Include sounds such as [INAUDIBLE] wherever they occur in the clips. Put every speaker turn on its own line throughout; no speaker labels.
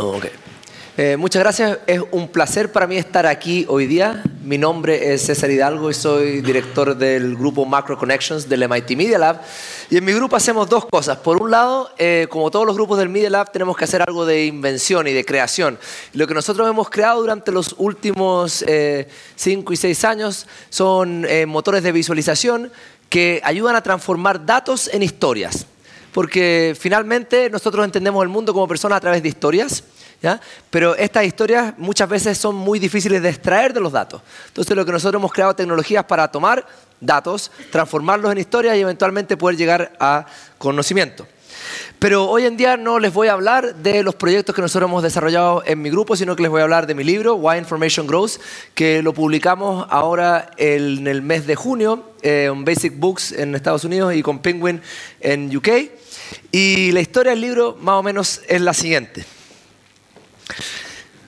Ok. Eh, muchas gracias. Es un placer para mí estar aquí hoy día. Mi nombre es César Hidalgo y soy director del grupo Macro Connections del MIT Media Lab. Y en mi grupo hacemos dos cosas. Por un lado, eh, como todos los grupos del Media Lab, tenemos que hacer algo de invención y de creación. Lo que nosotros hemos creado durante los últimos eh, cinco y seis años son motores de visualización que ayudan a transformar datos en historias. Porque finalmente nosotros entendemos el mundo como personas a través de historias. Pero estas historias muchas veces son muy difíciles de extraer de los datos. Entonces lo que nosotros hemos creado tecnologías para tomar datos, transformarlos en historias y eventualmente poder llegar a conocimiento. Pero hoy en día no les voy a hablar de los proyectos que nosotros hemos desarrollado en mi grupo, sino que les voy a hablar de mi libro, Why Information Grows, que lo publicamos ahora en el mes de junio eh, en Basic Books en Estados Unidos y con Penguin en UK. Y la historia del libro más o menos es la siguiente.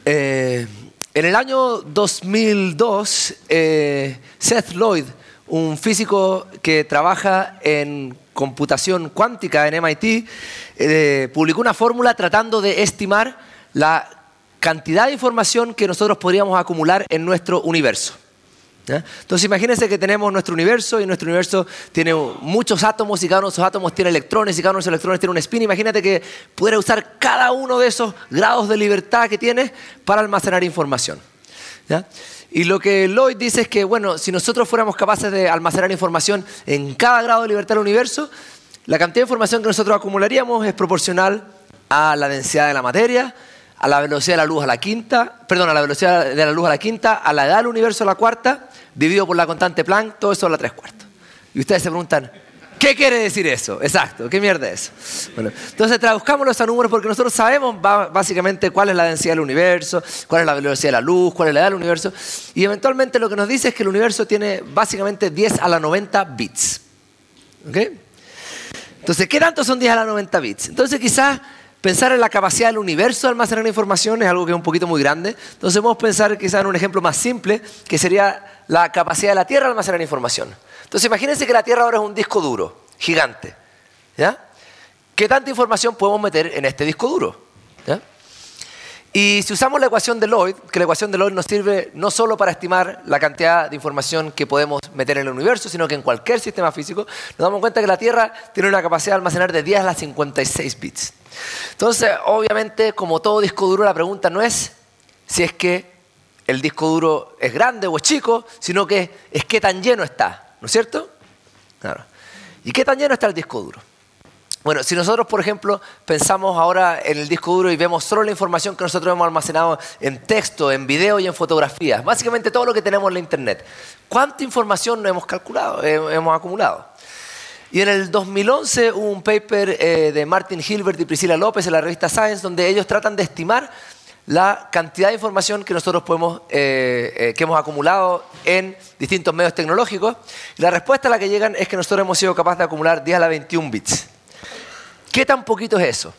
Eh, en el año 2002, eh, Seth Lloyd, un físico que trabaja en computación cuántica en MIT, eh, publicó una fórmula tratando de estimar la cantidad de información que nosotros podríamos acumular en nuestro universo. Entonces imagínense que tenemos nuestro universo y nuestro universo tiene muchos átomos y cada uno de esos átomos tiene electrones y cada uno de esos electrones tiene un spin. Imagínate que pudiera usar cada uno de esos grados de libertad que tiene para almacenar información. Y lo que Lloyd dice es que, bueno, si nosotros fuéramos capaces de almacenar información en cada grado de libertad del universo, la cantidad de información que nosotros acumularíamos es proporcional a la densidad de la materia, a la velocidad de la luz a la quinta, perdón, a la velocidad de la luz a la quinta, a la edad del universo a la cuarta, dividido por la constante Planck, todo eso a la tres cuartos. Y ustedes se preguntan, ¿qué quiere decir eso? Exacto, ¿qué mierda es? Bueno, entonces traduzcámoslo a números porque nosotros sabemos básicamente cuál es la densidad del universo, cuál es la velocidad de la luz, cuál es la edad del universo. Y eventualmente lo que nos dice es que el universo tiene básicamente 10 a la 90 bits. ¿Ok? Entonces, ¿qué tanto son 10 a la 90 bits? Entonces quizás Pensar en la capacidad del universo de almacenar información es algo que es un poquito muy grande. Entonces podemos pensar quizás en un ejemplo más simple, que sería la capacidad de la Tierra de almacenar información. Entonces imagínense que la Tierra ahora es un disco duro, gigante. ¿ya? ¿Qué tanta información podemos meter en este disco duro? Y si usamos la ecuación de Lloyd, que la ecuación de Lloyd nos sirve no solo para estimar la cantidad de información que podemos meter en el universo, sino que en cualquier sistema físico, nos damos cuenta que la Tierra tiene una capacidad de almacenar de 10 a las 56 bits. Entonces, obviamente, como todo disco duro, la pregunta no es si es que el disco duro es grande o es chico, sino que es qué tan lleno está, ¿no es cierto? Claro. ¿Y qué tan lleno está el disco duro? Bueno, si nosotros, por ejemplo, pensamos ahora en el disco duro y vemos solo la información que nosotros hemos almacenado en texto, en video y en fotografías, básicamente todo lo que tenemos en la Internet, ¿cuánta información hemos calculado, eh, hemos acumulado? Y en el 2011 hubo un paper eh, de Martin Hilbert y Priscilla López en la revista Science donde ellos tratan de estimar la cantidad de información que nosotros podemos, eh, que hemos acumulado en distintos medios tecnológicos. La respuesta a la que llegan es que nosotros hemos sido capaces de acumular 10 a la 21 bits. ¿Qué tan poquito es eso?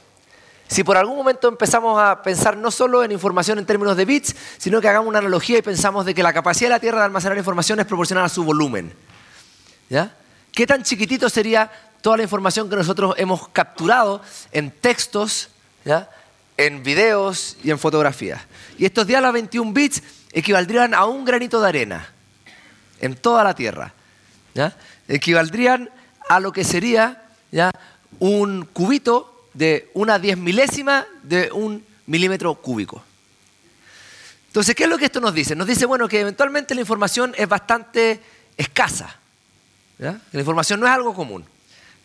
Si por algún momento empezamos a pensar no solo en información en términos de bits, sino que hagamos una analogía y pensamos de que la capacidad de la Tierra de almacenar información es proporcional a su volumen. ¿Ya? ¿Qué tan chiquitito sería toda la información que nosotros hemos capturado en textos, ¿ya? En videos y en fotografías? Y estos días los 21 bits equivaldrían a un granito de arena en toda la Tierra. ¿ya? Equivaldrían a lo que sería ¿ya? un cubito de una diez milésima de un milímetro cúbico. Entonces, ¿qué es lo que esto nos dice? Nos dice, bueno, que eventualmente la información es bastante escasa. La información no es algo común.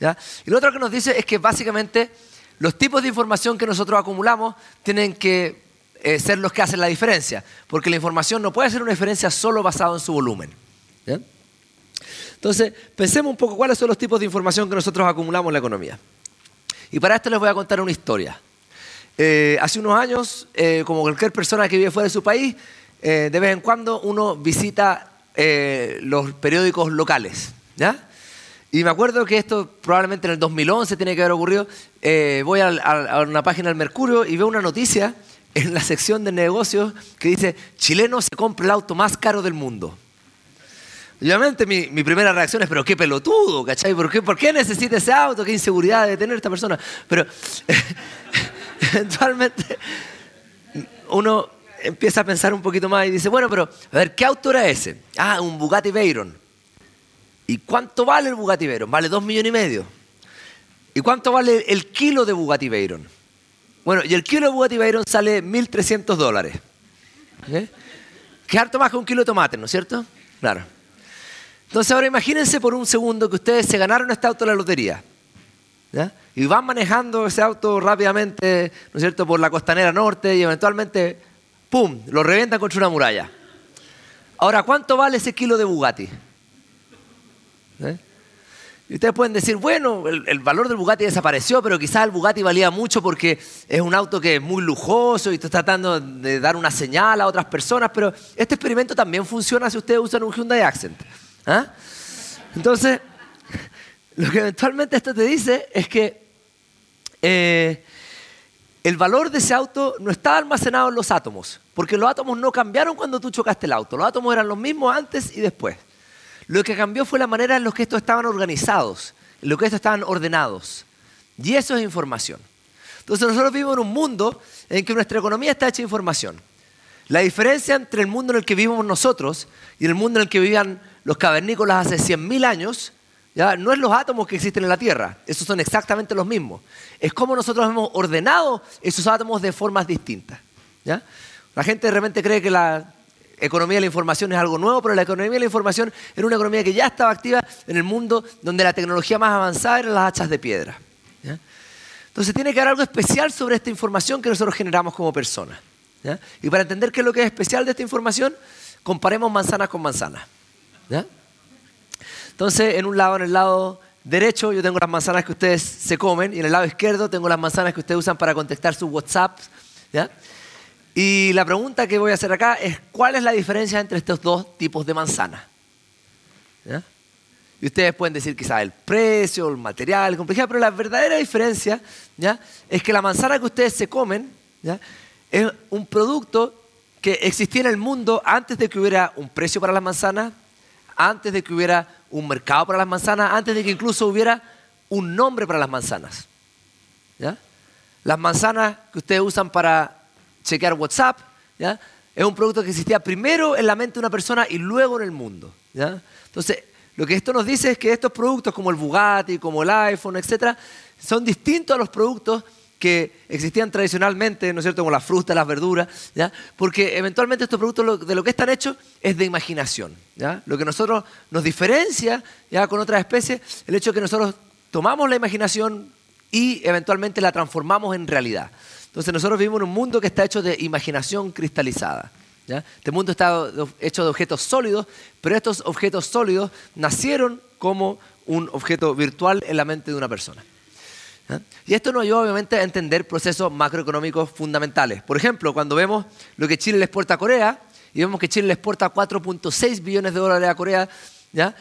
Y lo otro que nos dice es que básicamente los tipos de información que nosotros acumulamos tienen que eh, ser los que hacen la diferencia, porque la información no puede ser una diferencia solo basada en su volumen. Entonces, pensemos un poco cuáles son los tipos de información que nosotros acumulamos en la economía. Y para esto les voy a contar una historia. Eh, hace unos años, eh, como cualquier persona que vive fuera de su país, de vez en cuando uno visita los periódicos locales. ¿ya? Y me acuerdo que esto probablemente en el 2011 tiene que haber ocurrido. voy a, una página del Mercurio y veo una noticia en la sección de negocios que dice, chileno se compra el auto más caro del mundo. Obviamente mi, mi, primera reacción es, pero qué pelotudo, ¿cachai? ¿Por qué, ¿Por qué necesita ese auto? ¿Qué inseguridad de tener esta persona? Pero [LAUGHS] eventualmente, uno empieza a pensar un poquito más y dice, bueno, pero a ver, ¿qué auto era ese? Ah, un Bugatti Veyron. ¿Y cuánto vale el Bugatti Veyron? Vale dos millones y medio. ¿Y cuánto vale el kilo de Bugatti Veyron? Bueno, y el kilo de Bugatti Veyron sale 1.300 dólares. ¿Eh? Que harto más que un kilo de tomate, ¿no es cierto? Claro. Entonces ahora imagínense por un segundo que ustedes se ganaron este auto en la lotería. Y van manejando ese auto rápidamente, ¿no es cierto?, por la costanera norte y eventualmente, ¡pum!, lo revientan contra una muralla. Ahora, ¿cuánto vale ese kilo de Bugatti? ¿Eh? Y ustedes pueden decir, bueno, el, valor del Bugatti desapareció, pero quizás el Bugatti valía mucho porque es un auto que es muy lujoso y está tratando de dar una señal a otras personas, pero este experimento también funciona si ustedes usan un Hyundai Accent. ¿ah? Entonces, [LAUGHS] lo que eventualmente esto te dice es que eh, el valor de ese auto no está almacenado en los átomos, porque los átomos no cambiaron cuando tú chocaste el auto, los átomos eran los mismos antes y después. Lo que cambió fue la manera en la que estos estaban organizados, en lo que estos estaban ordenados. Y eso es información. Entonces nosotros vivimos en un mundo en que nuestra economía está hecha de información. La diferencia entre el mundo en el que vivimos nosotros y el mundo en el que vivían los cavernícolas hace 100.000 años no es los átomos que existen en la Tierra, esos son exactamente los mismos. Es como nosotros hemos ordenado esos átomos de formas distintas. La gente de cree que la economía de la información es algo nuevo, pero la economía de la información era una economía que ya estaba activa en el mundo donde la tecnología más avanzada eran las hachas de piedra. Entonces tiene que haber algo especial sobre esta información que nosotros generamos como personas. Y para entender qué es lo que es especial de esta información, comparemos manzanas con manzanas. Entonces, en un lado, en el lado derecho, yo tengo las manzanas que ustedes se comen y en el lado izquierdo tengo las manzanas que ustedes usan para contestar sus WhatsApp. Y la pregunta que voy a hacer acá es, ¿cuál es la diferencia entre estos dos tipos de manzanas? Y ustedes pueden decir quizás el precio, el material, la complejidad, pero la verdadera diferencia es que la manzana que ustedes se comen es un producto que existía en el mundo antes de que hubiera un precio para las manzanas, antes de que hubiera un mercado para las manzanas, antes de que incluso hubiera un nombre para las manzanas. Las manzanas que ustedes usan para chequear WhatsApp, ¿ya? es un producto que existía primero en la mente de una persona y luego en el mundo. Entonces, lo que esto nos dice es que estos productos como el Bugatti, como el iPhone, etc., son distintos a los productos que existían tradicionalmente, ¿no es cierto?, como las frutas, las verduras, ¿ya? porque eventualmente estos productos de lo que están hechos es de imaginación. ¿ya? Lo que nosotros nos diferencia ¿ya? con otras especies, el hecho de que nosotros tomamos la imaginación y eventualmente la transformamos en realidad. Entonces nosotros vivimos en un mundo que está hecho de imaginación cristalizada. ¿ya? Este mundo está hecho de objetos sólidos, pero estos objetos sólidos nacieron como un objeto virtual en la mente de una persona. Y esto nos ayuda obviamente a entender procesos macroeconómicos fundamentales. Por ejemplo, cuando vemos lo que Chile le exporta a Corea, y vemos que Chile le exporta 4.6 billones de dólares a Corea, ¿ya?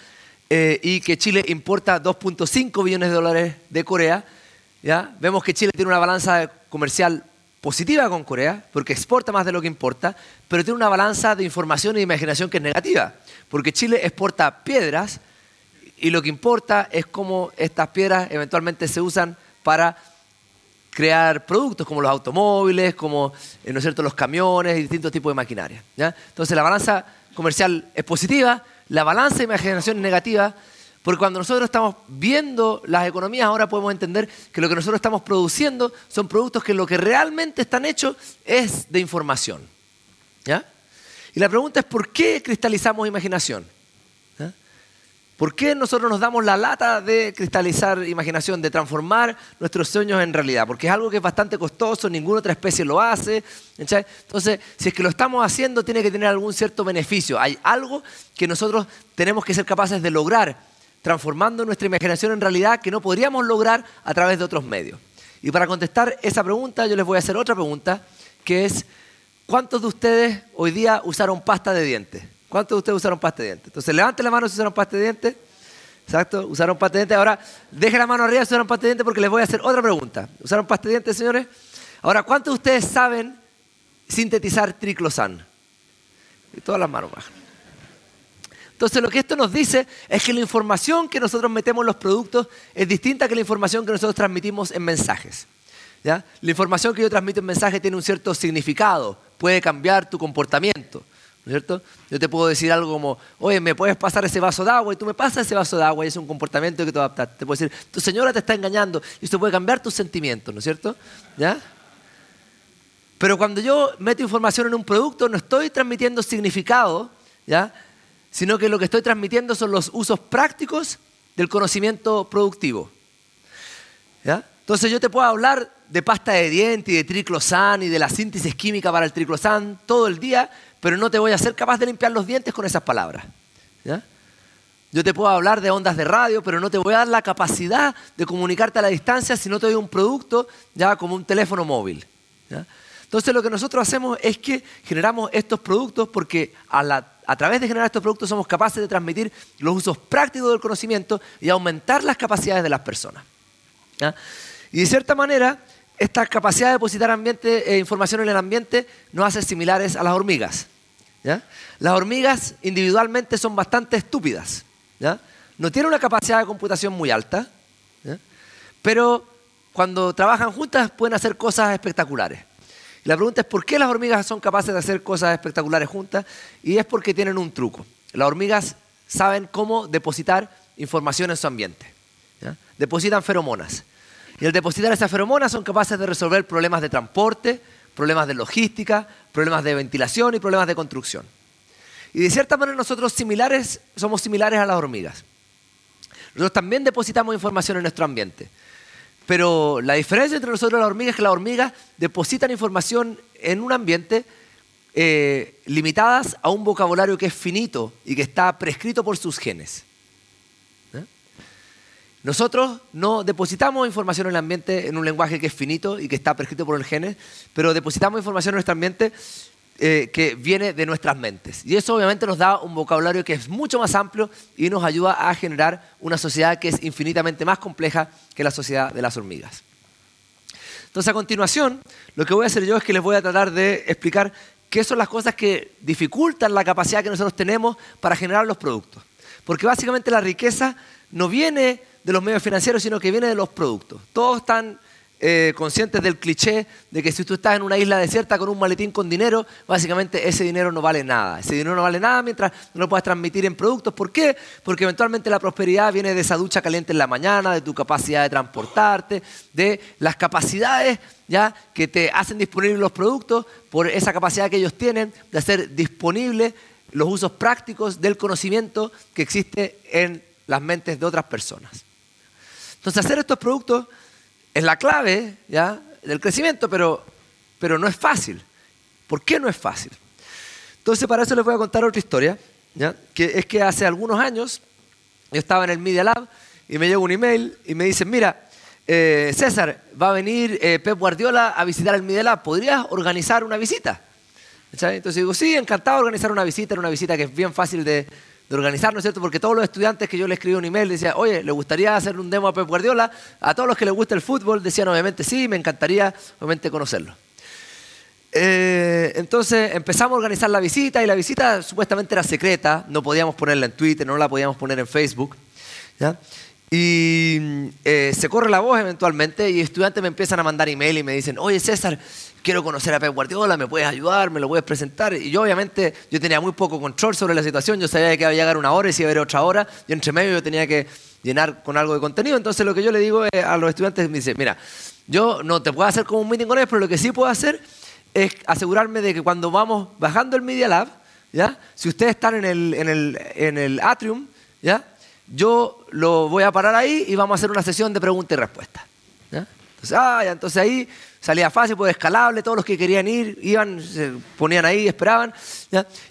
Eh, y que Chile importa 2.5 billones de dólares de Corea, ¿ya? vemos que Chile tiene una balanza comercial positiva con Corea, porque exporta más de lo que importa, pero tiene una balanza de información de imaginación que es negativa, porque Chile exporta piedras y lo que importa es cómo estas piedras eventualmente se usan para crear productos como los automóviles, como eh, ¿no es cierto? los camiones y distintos tipos de maquinaria. Entonces la balanza comercial es positiva, la balanza de imaginación es negativa, porque cuando nosotros estamos viendo las economías ahora podemos entender que lo que nosotros estamos produciendo son productos que lo que realmente están hechos es de información. Y la pregunta es ¿por qué cristalizamos imaginación? ¿Por qué nosotros nos damos la lata de cristalizar imaginación, de transformar nuestros sueños en realidad? Porque es algo que es bastante costoso, ninguna otra especie lo hace. Entonces, si es que lo estamos haciendo, tiene que tener algún cierto beneficio. Hay algo que nosotros tenemos que ser capaces de lograr, transformando nuestra imaginación en realidad, que no podríamos lograr a través de otros medios. Y para contestar esa pregunta, yo les voy a hacer otra pregunta, que es, ¿cuántos de ustedes hoy día usaron pasta de dientes? ¿Cuántos de ustedes usaron pasta de dientes? Entonces, levante la mano si usaron pasta de dientes. Exacto, usaron pasta de dientes. Ahora, deje la mano arriba si usaron pasta de dientes porque les voy a hacer otra pregunta. ¿Usaron pasta de dientes, señores? Ahora, ¿cuántos de ustedes saben sintetizar triclosan? Y todas las manos bajan. Entonces, lo que esto nos dice es que la información que nosotros metemos en los productos es distinta que la información que nosotros transmitimos en mensajes. La información que yo transmito en mensaje tiene un cierto significado puede cambiar tu comportamiento. ¿No es cierto? Yo te puedo decir algo como, oye, ¿me puedes pasar ese vaso de agua? Y tú me pasas ese vaso de agua y es un comportamiento que tú adaptas. Te puedo decir, tu señora te está engañando y esto puede cambiar tus sentimientos, ¿no es cierto? ¿Ya? Pero cuando yo meto información en un producto, no estoy transmitiendo significado, ¿ya? Sino que lo que estoy transmitiendo son los usos prácticos del conocimiento productivo. ¿ya? Entonces yo te puedo hablar de pasta de dientes y de triclosan y de la síntesis química para el triclosan todo el día, pero no te voy a ser capaz de limpiar los dientes con esas palabras. Yo te puedo hablar de ondas de radio, pero no te voy a dar la capacidad de comunicarte a la distancia si no te doy un producto ya como un teléfono móvil. Entonces lo que nosotros hacemos es que generamos estos productos porque a, a, través de generar estos productos somos capaces de transmitir los usos prácticos del conocimiento y aumentar las capacidades de las personas. Y de cierta manera, esta capacidad de depositar eh, información en el ambiente nos hace similares a las hormigas. Las hormigas individualmente son bastante estúpidas. No tienen una capacidad de computación muy alta, pero cuando trabajan juntas pueden hacer cosas espectaculares. La pregunta es por qué las hormigas son capaces de hacer cosas espectaculares juntas y es porque tienen un truco. Las hormigas saben cómo depositar información en su ambiente. Depositan feromonas. Y al depositar esas feromonas son capaces de resolver problemas de transporte, problemas de logística, problemas de ventilación y problemas de construcción. Y de cierta manera nosotros similares, somos similares a las hormigas. Nosotros también depositamos información en nuestro ambiente. Pero la diferencia entre nosotros y las hormigas es que las hormigas depositan información en un ambiente eh, limitadas a un vocabulario que es finito y que está prescrito por sus genes. Nosotros no depositamos información en el ambiente en un lenguaje que es finito y que está prescrito por el genes, pero depositamos información en nuestro ambiente eh, que viene de nuestras mentes. Y eso obviamente nos da un vocabulario que es mucho más amplio y nos ayuda a generar una sociedad que es infinitamente más compleja que la sociedad de las hormigas. Entonces a continuación, lo que voy a hacer yo es que les voy a tratar de explicar qué son las cosas que dificultan la capacidad que nosotros tenemos para generar los productos. Porque básicamente la riqueza no viene de los medios financieros, sino que viene de los productos. Todos están eh, conscientes del cliché de que si tú estás en una isla desierta con un maletín con dinero, básicamente ese dinero no vale nada. Ese dinero no vale nada mientras no lo puedas transmitir en productos. ¿Por qué? Porque eventualmente la prosperidad viene de esa ducha caliente en la mañana, de tu capacidad de transportarte, de las capacidades ya que te hacen disponibles los productos por esa capacidad que ellos tienen de hacer disponibles los usos prácticos del conocimiento que existe en las mentes de otras personas. Entonces, hacer estos productos es la clave ¿ya? del crecimiento, pero, pero no es fácil. ¿Por qué no es fácil? Entonces, para eso les voy a contar otra historia, ¿ya? que es que hace algunos años yo estaba en el Media Lab y me llegó un email y me dicen, mira, eh, César, va a venir eh, Pep Guardiola a visitar el Media Lab, ¿podrías organizar una visita? Entonces digo, sí, encantado de organizar una visita, era una visita que es bien fácil de, de organizar, ¿no es cierto? Porque todos los estudiantes que yo le escribí un email decían, oye, ¿le gustaría hacer un demo a Pep Guardiola? A todos los que les gusta el fútbol decían, obviamente, sí, me encantaría, obviamente, conocerlo. Eh, entonces empezamos a organizar la visita y la visita supuestamente era secreta, no podíamos ponerla en Twitter, no la podíamos poner en Facebook. Y eh, se corre la voz eventualmente y estudiantes me empiezan a mandar email y me dicen, oye César, quiero conocer a Pep Guardiola, ¿me puedes ayudar? ¿Me lo puedes presentar? Y yo obviamente, yo tenía muy poco control sobre la situación, yo sabía que iba a llegar una hora y si iba a haber otra hora, y entre medio yo tenía que llenar con algo de contenido. Entonces lo que yo le digo a los estudiantes, me dice, mira, yo no te puedo hacer como un meeting con ellos, pero lo que sí puedo hacer es asegurarme de que cuando vamos bajando el Media Lab, ¿ya? si ustedes están en el, en el, en el atrium, ¿ya? yo lo voy a parar ahí y vamos a hacer una sesión de preguntas y respuestas. Entonces, ah, entonces ahí salía fácil, pues escalable, todos los que querían ir, iban, se ponían ahí, esperaban,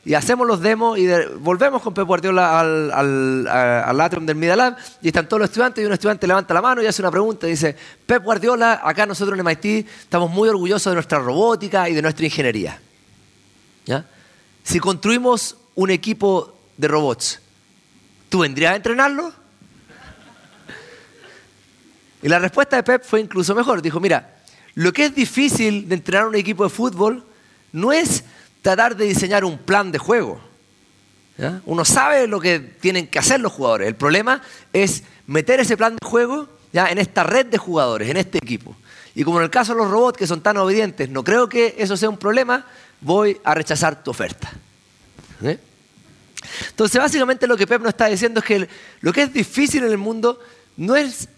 y hacemos los demos y volvemos con Pep Guardiola al, al, al, atrium del Media Lab y están todos los estudiantes y un estudiante levanta la mano y hace una pregunta y dice, Pep Guardiola, acá nosotros en MIT estamos muy orgullosos de nuestra robótica y de nuestra ingeniería. ¿Ya? Si construimos un equipo de robots, ¿tú vendrías a entrenarlo? Y la respuesta de Pep fue incluso mejor. Dijo, mira, lo que es difícil de entrenar un equipo de fútbol no es tratar de diseñar un plan de juego. Uno sabe lo que tienen que hacer los jugadores. El problema es meter ese plan de juego ¿ya? en esta red de jugadores, en este equipo. Y como en el caso de los robots que son tan obedientes, no creo que eso sea un problema, voy a rechazar tu oferta. Entonces, básicamente lo que Pep nos está diciendo es que lo que es difícil en el mundo no es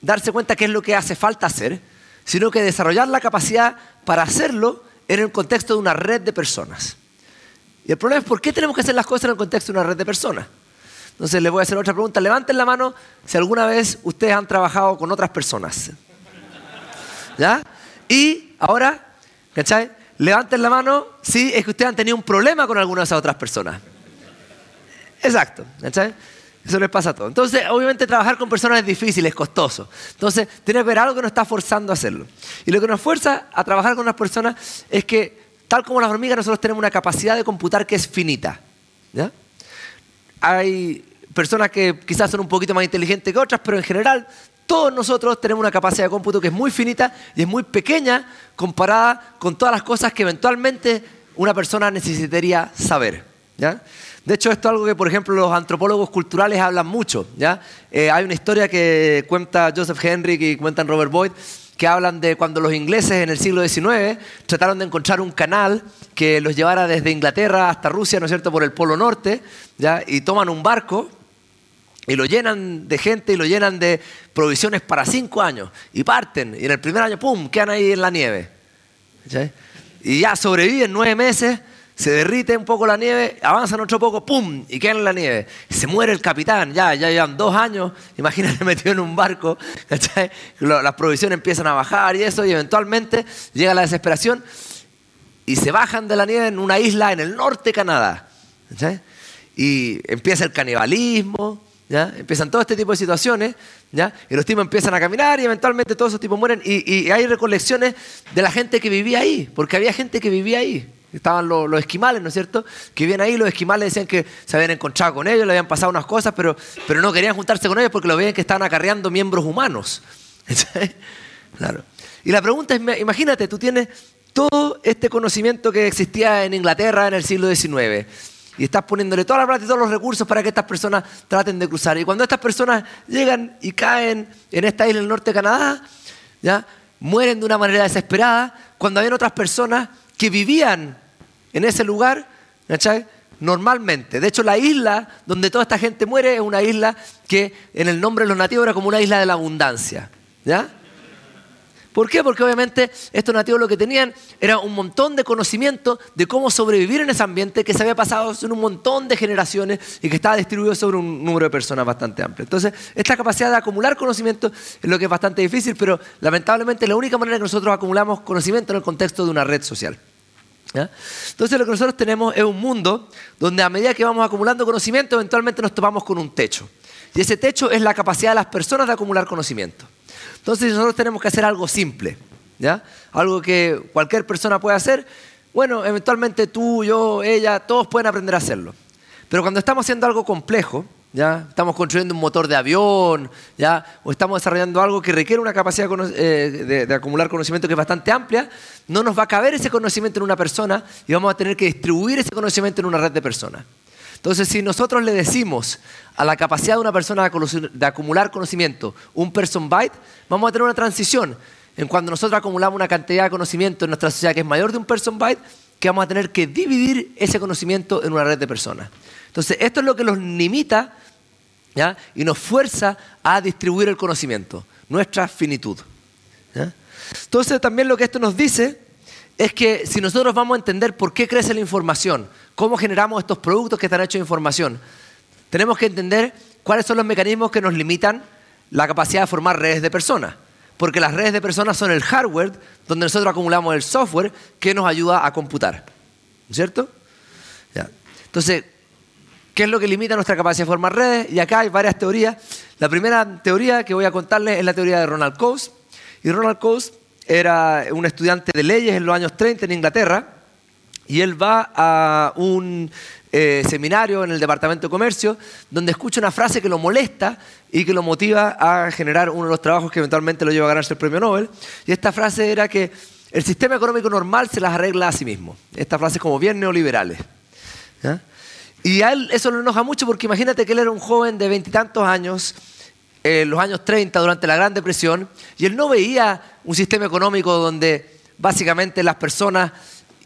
darse cuenta qué es lo que hace falta hacer, sino que desarrollar la capacidad para hacerlo en el contexto de una red de personas. Y el problema es por qué tenemos que hacer las cosas en el contexto de una red de personas. Entonces les voy a hacer otra pregunta. Levanten la mano si alguna vez ustedes han trabajado con otras personas. ¿Ya? Y ahora, ¿cachai? Levanten la mano si es que ustedes han tenido un problema con alguna de esas otras personas. Exacto, ¿cachai? Eso les pasa a todos. Entonces, obviamente trabajar con personas es difícil, es costoso. Entonces, tiene que ver algo que nos está forzando a hacerlo. Y lo que nos fuerza a trabajar con las personas es que, tal como las hormigas, nosotros tenemos una capacidad de computar que es finita. ¿ya? Hay personas que quizás son un poquito más inteligentes que otras, pero en general todos nosotros tenemos una capacidad de cómputo que es muy finita y es muy pequeña comparada con todas las cosas que eventualmente una persona necesitaría saber. ¿ya? De hecho, esto es algo que, por ejemplo, los antropólogos culturales hablan mucho. ¿ya? Eh, hay una historia que cuenta Joseph Henry y cuentan Robert Boyd, que hablan de cuando los ingleses en el siglo XIX trataron de encontrar un canal que los llevara desde Inglaterra hasta Rusia, ¿no es cierto?, por el Polo Norte, ¿ya? y toman un barco y lo llenan de gente y lo llenan de provisiones para cinco años. Y parten. Y en el primer año, ¡pum!, quedan ahí en la nieve. Y ya sobreviven nueve meses se derrite un poco la nieve, avanzan otro poco, ¡pum! y quedan en la nieve. Se muere el capitán, ya, ya llevan dos años, [LAUGHS] imagínate metido en un barco, las provisiones empiezan a bajar y eso, y eventualmente llega la desesperación y se bajan de la nieve en una isla en el norte de Canadá. Y empieza el canibalismo, ¿Ya? Empiezan todo este tipo de situaciones, ¿ya? Y los tipos empiezan a caminar y eventualmente todos esos tipos mueren. Y, hay recolecciones de la gente que vivía ahí, porque había gente que vivía ahí. Estaban los, esquimales, ¿no es cierto? Que vivían ahí, los esquimales decían que se habían encontrado con ellos, le habían pasado unas cosas, pero, pero no querían juntarse con ellos porque lo veían que estaban acarreando miembros humanos. [LAUGHS] claro. Y la pregunta es, imagínate, tú tienes todo este conocimiento que existía en Inglaterra en el siglo XIX y estás poniéndole toda la plata y todos los recursos para que estas personas traten de cruzar. Y cuando estas personas llegan y caen en esta isla del norte de Canadá, ¿ya? mueren de una manera desesperada, cuando habían otras personas que vivían en ese lugar, ¿cachai? Normalmente. De hecho, la isla donde toda esta gente muere es una isla que en el nombre de los nativos era como una isla de la abundancia. ¿Ya? ¿Por qué? Porque obviamente estos nativos lo que tenían era un montón de conocimiento de cómo sobrevivir en ese ambiente que se había pasado en un montón de generaciones y que estaba distribuido sobre un número de personas bastante amplio. Entonces, esta capacidad de acumular conocimiento es lo que es bastante difícil, pero lamentablemente la única manera que nosotros acumulamos conocimiento en el contexto de una red social. Entonces lo que nosotros tenemos es un mundo donde a medida que vamos acumulando conocimiento, eventualmente nos topamos con un techo. Y ese techo es la capacidad de las personas de acumular conocimiento. Entonces nosotros tenemos que hacer algo simple, ¿ya? Algo que cualquier persona puede hacer. Bueno, eventualmente tú, yo, ella, todos pueden aprender a hacerlo. Pero cuando estamos haciendo algo complejo, Estamos construyendo un motor de avión, ¿ya? O estamos desarrollando algo que requiere una capacidad eh, de, acumular conocimiento que es bastante amplia, no nos va a caber ese conocimiento en una persona y vamos a tener que distribuir ese conocimiento en una red de personas. Entonces, si nosotros le decimos a la capacidad de una persona de acumular conocimiento un person byte, vamos a tener una transición en cuando nosotros acumulamos una cantidad de conocimiento en nuestra sociedad que es mayor de un person byte, que vamos a tener que dividir ese conocimiento en una red de personas. Entonces, esto es lo que nos limita y nos fuerza a distribuir el conocimiento, nuestra finitud. Entonces, también lo que esto nos dice es que si nosotros vamos a entender por qué crece la información, cómo generamos estos productos que están hechos de información, tenemos que entender cuáles son los mecanismos que nos limitan la capacidad de formar redes de personas. Porque las redes de personas son el hardware donde nosotros acumulamos el software que nos ayuda a computar. ¿Cierto? Entonces, ¿qué es lo que limita nuestra capacidad de formar redes? Y acá hay varias teorías. La primera teoría que voy a contarles es la teoría de Ronald Coase. Y Ronald Coase era un estudiante de leyes en los años 30 en Inglaterra y él va a un eh, seminario en el Departamento de Comercio donde escucha una frase que lo molesta y que lo motiva a generar uno de los trabajos que eventualmente lo lleva a ganarse el premio Nobel. Y esta frase era que el sistema económico normal se las arregla a sí mismo. Esta frase es como bien neoliberales. Y a él eso lo enoja mucho porque imagínate que él era un joven de veintitantos años, en los años 30, durante la Gran Depresión, y él no veía un sistema económico donde básicamente las personas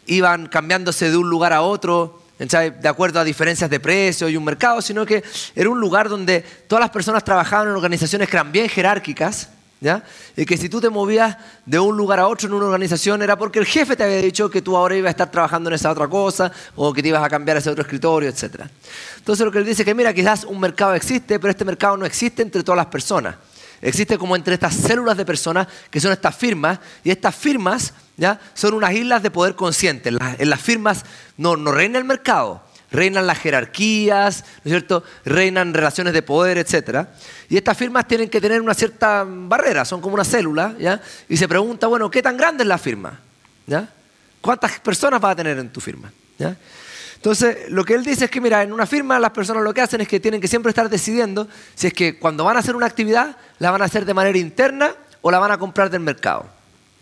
iban cambiándose de un lugar a otro, de acuerdo a diferencias de precio y un mercado, sino que era un lugar donde todas las personas trabajaban en organizaciones que eran bien jerárquicas, ¿ya? Y que si tú te movías de un lugar a otro en una organización era porque el jefe te había dicho que tú ahora ibas a estar trabajando en esa otra cosa o que te ibas a cambiar a ese otro escritorio, etc. Entonces lo que él dice es que mira, quizás un mercado existe, pero este mercado no existe entre todas las personas. Existe como entre estas células de personas que son estas firmas y estas firmas ¿ya? son unas islas de poder consciente. En las, firmas no, no reina el mercado, reinan las jerarquías, ¿no es cierto? Reinan relaciones de poder, etc. Y estas firmas tienen que tener una cierta barrera, son como una célula, ¿ya? Y se pregunta, bueno, ¿qué tan grande es la firma? ¿Cuántas personas va a tener en tu firma? Entonces, lo que él dice es que, mira, en una firma las personas lo que hacen es que tienen que siempre estar decidiendo si es que cuando van a hacer una actividad, la van a hacer de manera interna o la van a comprar del mercado.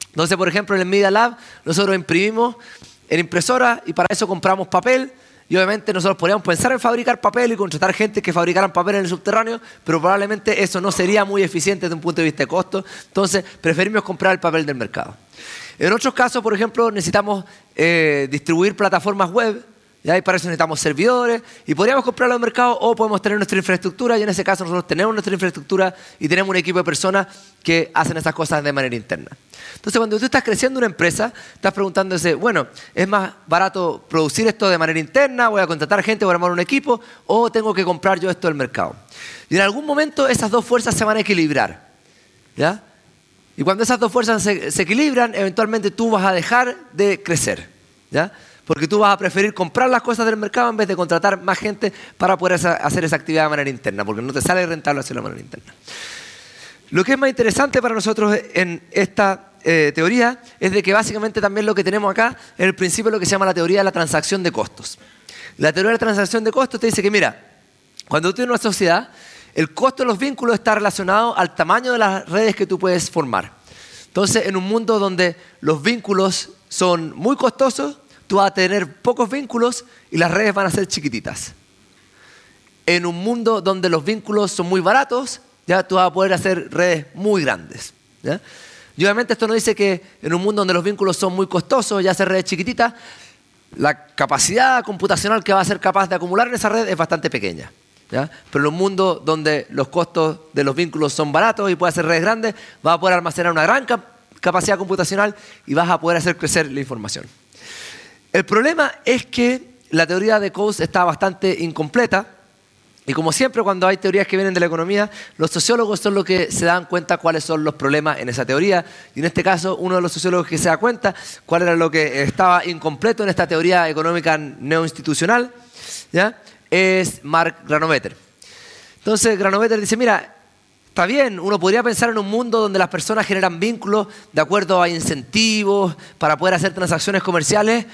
Entonces, por ejemplo, en el Media Lab nosotros imprimimos en impresora y para eso compramos papel y obviamente nosotros podríamos pensar en fabricar papel y contratar gente que fabricaran papel en el subterráneo, pero probablemente eso no sería muy eficiente desde un punto de vista de costo. Entonces, preferimos comprar el papel del mercado. En otros casos, por ejemplo, necesitamos eh, distribuir plataformas web y para eso necesitamos servidores y podríamos comprarlo al mercado o podemos tener nuestra infraestructura y en ese caso nosotros tenemos nuestra infraestructura y tenemos un equipo de personas que hacen esas cosas de manera interna. Entonces cuando tú estás creciendo una empresa, estás preguntándose, bueno, ¿es más barato producir esto de manera interna? ¿Voy a contratar gente, voy a armar un equipo? ¿O tengo que comprar yo esto del mercado? Y en algún momento esas dos fuerzas se van a equilibrar. ¿Ya? Y cuando esas dos fuerzas se, se equilibran, eventualmente tú vas a dejar de crecer. ¿Ya? Porque tú vas a preferir comprar las cosas del mercado en vez de contratar más gente para poder hacer esa actividad de manera interna, porque no te sale rentable hacerlo de manera interna. Lo que es más interesante para nosotros en esta eh, teoría es de que básicamente también lo que tenemos acá es el principio de lo que se llama la teoría de la transacción de costos. La teoría de la transacción de costos te dice que, mira, cuando tú tienes una sociedad, el costo de los vínculos está relacionado al tamaño de las redes que tú puedes formar. Entonces, en un mundo donde los vínculos son muy costosos, tú vas a tener pocos vínculos y las redes van a ser chiquititas. En un mundo donde los vínculos son muy baratos, ya tú vas a poder hacer redes muy grandes. Y obviamente esto no dice que en un mundo donde los vínculos son muy costosos y hacer redes chiquititas, la capacidad computacional que va a ser capaz de acumular en esa red es bastante pequeña. Pero en un mundo donde los costos de los vínculos son baratos y puede hacer redes grandes, vas a poder almacenar una gran capacidad computacional y vas a poder hacer crecer la información. El problema es que la teoría de Coase está bastante incompleta y como siempre cuando hay teorías que vienen de la economía, los sociólogos son los que se dan cuenta cuáles son los problemas en esa teoría y en este caso uno de los sociólogos que se da cuenta cuál era lo que estaba incompleto en esta teoría económica neoinstitucional ¿ya? es Mark Granovetter. Entonces Granovetter dice, mira, Está bien, uno podría pensar en un mundo donde las personas generan vínculos de acuerdo a incentivos para poder hacer transacciones comerciales,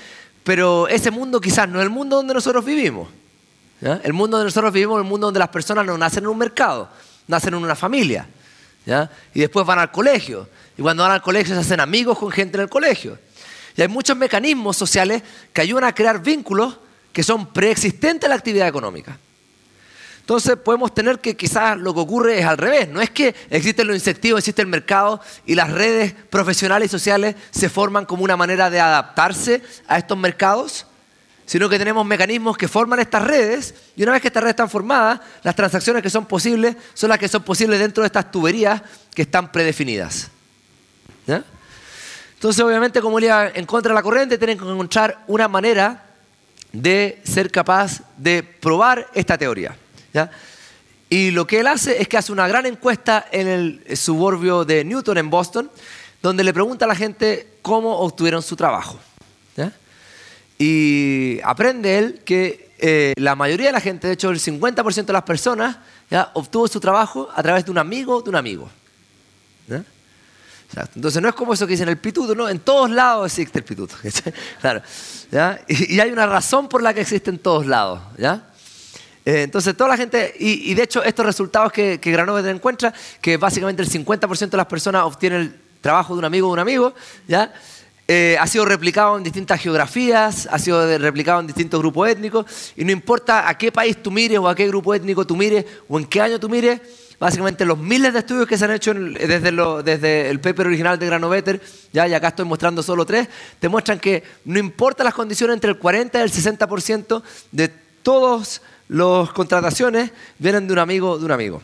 pero ese mundo quizás no es el mundo donde nosotros vivimos. El mundo donde nosotros vivimos es el mundo donde las personas no nacen en un mercado, nacen en una familia. Y después van al colegio. Y cuando van al colegio se hacen amigos con gente en el colegio. Y hay muchos mecanismos sociales que ayudan a crear vínculos que son preexistentes a la actividad económica. Entonces podemos tener que quizás lo que ocurre es al revés. No es que existen los incentivos, existe el mercado y las redes profesionales y sociales se forman como una manera de adaptarse a estos mercados, sino que tenemos mecanismos que forman estas redes y una vez que estas redes están formadas, las transacciones que son posibles son las que son posibles dentro de estas tuberías que están predefinidas. Entonces obviamente como ir en contra de la corriente tienen que encontrar una manera de ser capaz de probar esta teoría. Y lo que él hace es que hace una gran encuesta en el suburbio de Newton, en Boston, donde le pregunta a la gente cómo obtuvieron su trabajo. Y aprende él que eh, la mayoría de la gente, de hecho el 50% de las personas, obtuvo su trabajo a través de un amigo de un amigo. Entonces no es como eso que dicen el pituto, ¿no? En todos lados existe el pituto. [LAUGHS] claro, Y, y, hay una razón por la que existe en todos lados. ¿ya? Eh, entonces, toda la gente, y, de hecho, estos resultados que, que Granover encuentra, que básicamente el 50% de las personas obtienen el trabajo de un amigo de un amigo, ¿ya? Eh, ha sido replicado en distintas geografías, ha sido replicado en distintos grupos étnicos, y no importa a qué país tú mires o a qué grupo étnico tú mires o en qué año tú mires, básicamente los miles de estudios que se han hecho desde, el paper original de Granovetter, ya, y acá estoy mostrando solo tres, te muestran que no importa las condiciones, entre el 40 y el 60% de todas las contrataciones vienen de un amigo de un amigo.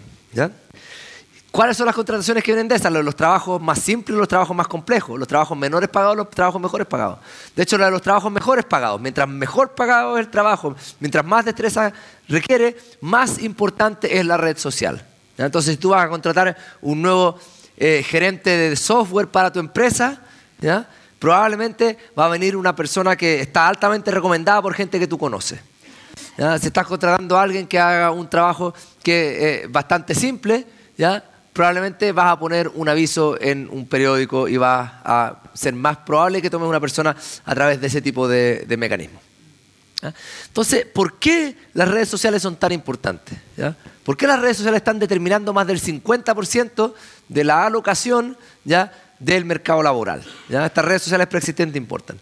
¿Cuáles son las contrataciones que vienen de esas? Los, trabajos más simples, los trabajos más complejos, los trabajos menores pagados, los trabajos mejores pagados. De hecho, los trabajos mejores pagados, mientras mejor pagado es el trabajo, mientras más destreza requiere, más importante es la red social. Entonces, si tú vas a contratar un nuevo eh, gerente de software para tu empresa, probablemente va a venir una persona que está altamente recomendada por gente que tú conoces. Si estás contratando a alguien que haga un trabajo que es bastante simple, ¿ya? probablemente vas a poner un aviso en un periódico y va a ser más probable que tomes una persona a través de ese tipo de, mecanismo. Entonces, ¿por qué las redes sociales son tan importantes? ¿Por qué las redes sociales están determinando más del 50% de la alocación ¿ya? del mercado laboral? Estas redes sociales preexistentes importan.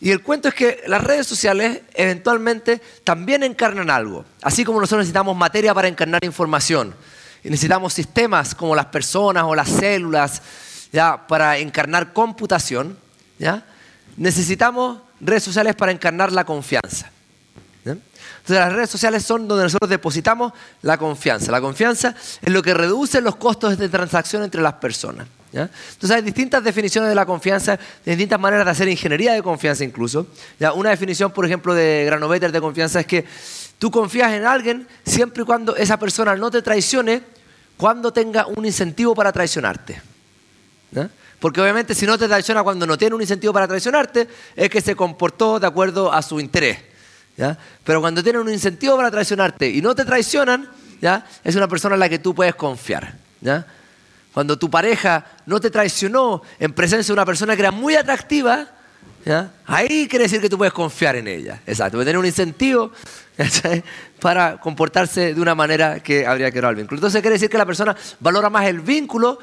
Y el cuento es que las redes sociales eventualmente también encarnan algo. Así como nosotros necesitamos materia para encarnar información, y necesitamos sistemas como las personas o las células ¿ya? para encarnar computación. ¿ya? Necesitamos redes sociales para encarnar la confianza. Entonces las redes sociales son donde nosotros depositamos la confianza. La confianza es lo que reduce los costos de transacción entre las personas. Entonces hay distintas definiciones de la confianza, distintas maneras de hacer ingeniería de confianza incluso. ¿ya? Una definición, por ejemplo, de Granovetter de confianza es que Tú confías en alguien siempre y cuando esa persona no te traicione cuando tenga un incentivo para traicionarte. Porque obviamente si no te traiciona cuando no tiene un incentivo para traicionarte, es que se comportó de acuerdo a su interés. Pero cuando tiene un incentivo para traicionarte y no te traicionan, ¿ya? es una persona en la que tú puedes confiar. Cuando tu pareja no te traicionó en presencia de una persona que era muy atractiva, Ahí quiere decir que tú puedes confiar en ella. Exacto, puede tener un incentivo para comportarse de una manera que habría que el vínculo. Entonces quiere decir que la persona valora más el vínculo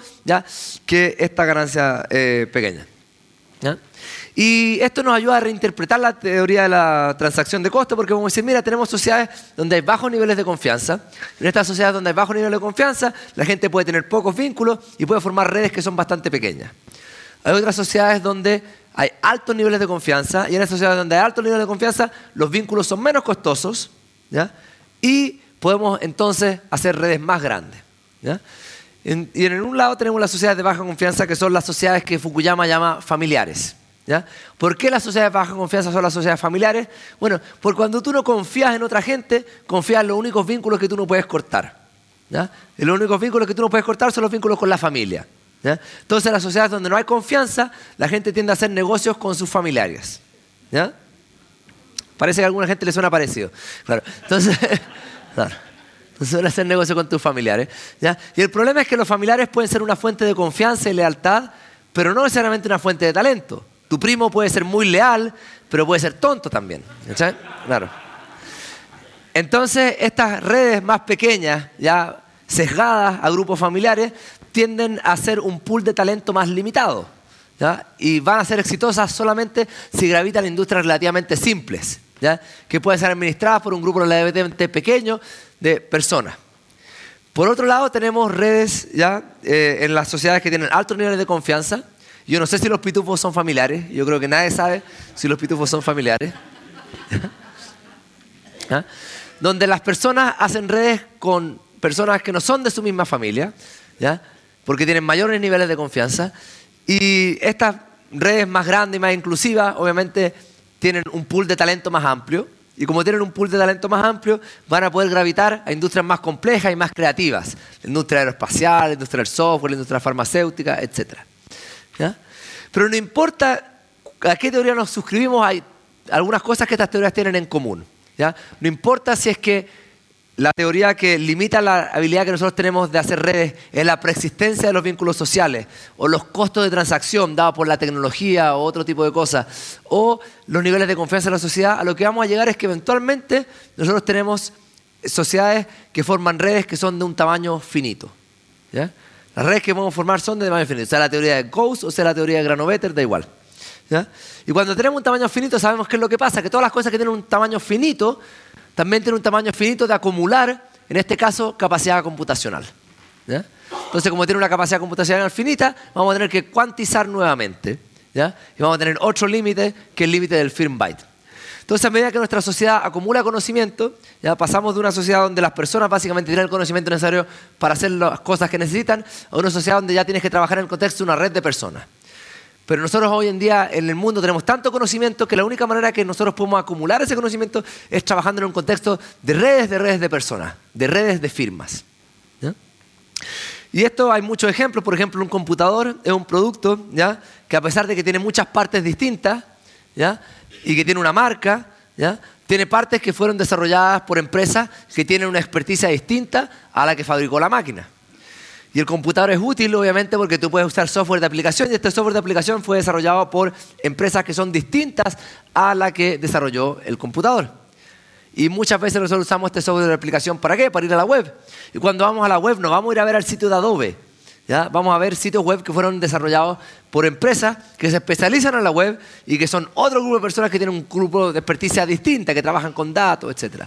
que esta ganancia eh, pequeña. Y esto nos ayuda a reinterpretar la teoría de la transacción de costo, porque como decir, mira, tenemos sociedades donde hay bajos niveles de confianza. En estas sociedades donde hay bajos niveles de confianza, la gente puede tener pocos vínculos y puede formar redes que son bastante pequeñas. Hay otras sociedades donde hay altos niveles de confianza y en esas sociedades donde hay altos niveles de confianza los vínculos son menos costosos y podemos entonces hacer redes más grandes. Y en un lado tenemos las sociedades de baja confianza que son las sociedades que Fukuyama llama familiares. ¿Por qué las sociedades de baja confianza son las sociedades familiares? Bueno, porque cuando tú no confías en otra gente, confías en los únicos vínculos que tú no puedes cortar. Y los únicos vínculos que tú no puedes cortar son los vínculos con la familia. Entonces, en las sociedades donde no hay confianza, la gente tiende a hacer negocios con sus familiares. Parece que a alguna gente le suena parecido. Entonces, [LAUGHS] claro. Entonces suele hacer negocios con tus familiares. Y el problema es que los familiares pueden ser una fuente de confianza y lealtad, pero no necesariamente una fuente de talento. Tu primo puede ser muy leal, pero puede ser tonto también. Claro. Entonces, estas redes más pequeñas, ya sesgadas a grupos familiares, tienden a ser un pool de talento más limitado. Y van a ser exitosas solamente si gravitan industrias relativamente simples, que pueden ser administradas por un grupo relativamente pequeño de personas. Por otro lado, tenemos redes ¿ya? Eh, en las sociedades que tienen altos niveles de confianza. Yo no sé si los pitufos son familiares, yo creo que nadie sabe si los pitufos son familiares. [LAUGHS] Donde las personas hacen redes con personas que no son de su misma familia, ¿ya? porque tienen mayores niveles de confianza. Y estas redes más grandes y más inclusivas, obviamente, tienen un pool de talento más amplio. Y como tienen un pool de talento más amplio, van a poder gravitar a industrias más complejas y más creativas. La industria aeroespacial, la industria del software, la industria farmacéutica, etc. Pero no importa a qué teoría nos suscribimos, hay algunas cosas que estas teorías tienen en común. No importa si es que la teoría que limita la habilidad que nosotros tenemos de hacer redes es la preexistencia de los vínculos sociales o los costos de transacción dados por la tecnología o otro tipo de cosas o los niveles de confianza en la sociedad. A lo que vamos a llegar es que eventualmente nosotros tenemos sociedades que forman redes que son de un tamaño finito. Las redes que podemos formar son de tamaño finito, sea la teoría de Gauss o sea la teoría de Granovetter, da igual. Y cuando tenemos un tamaño finito sabemos qué es lo que pasa, que todas las cosas que tienen un tamaño finito también tiene un tamaño finito de acumular, en este caso, capacidad computacional. Entonces, como tiene una capacidad computacional finita, vamos a tener que cuantizar nuevamente. ¿ya? Y vamos a tener otro límite, que es el límite del firm byte. Entonces, a medida que nuestra sociedad acumula conocimiento, ya pasamos de una sociedad donde las personas básicamente tienen el conocimiento necesario para hacer las cosas que necesitan, a una sociedad donde ya tienes que trabajar en el contexto de una red de personas. Pero nosotros hoy en día en el mundo tenemos tanto conocimiento que la única manera que nosotros podemos acumular ese conocimiento es trabajando en un contexto de redes de redes de personas, de redes de firmas. Y esto hay muchos ejemplos. Por ejemplo, un computador es un producto que a pesar de que tiene muchas partes distintas y que tiene una marca, tiene partes que fueron desarrolladas por empresas que tienen una experticia distinta a la que fabricó la máquina. Y el computador es útil, obviamente, porque tú puedes usar software de aplicación y este software de aplicación fue desarrollado por empresas que son distintas a la que desarrolló el computador. Y muchas veces nosotros usamos este software de aplicación para qué? Para ir a la web. Y cuando vamos a la web no vamos a ir a ver al sitio de Adobe. ¿ya? Vamos a ver sitios web que fueron desarrollados por empresas que se especializan en la web y que son otro grupo de personas que tienen un grupo de experticia distinta, que trabajan con datos, etc.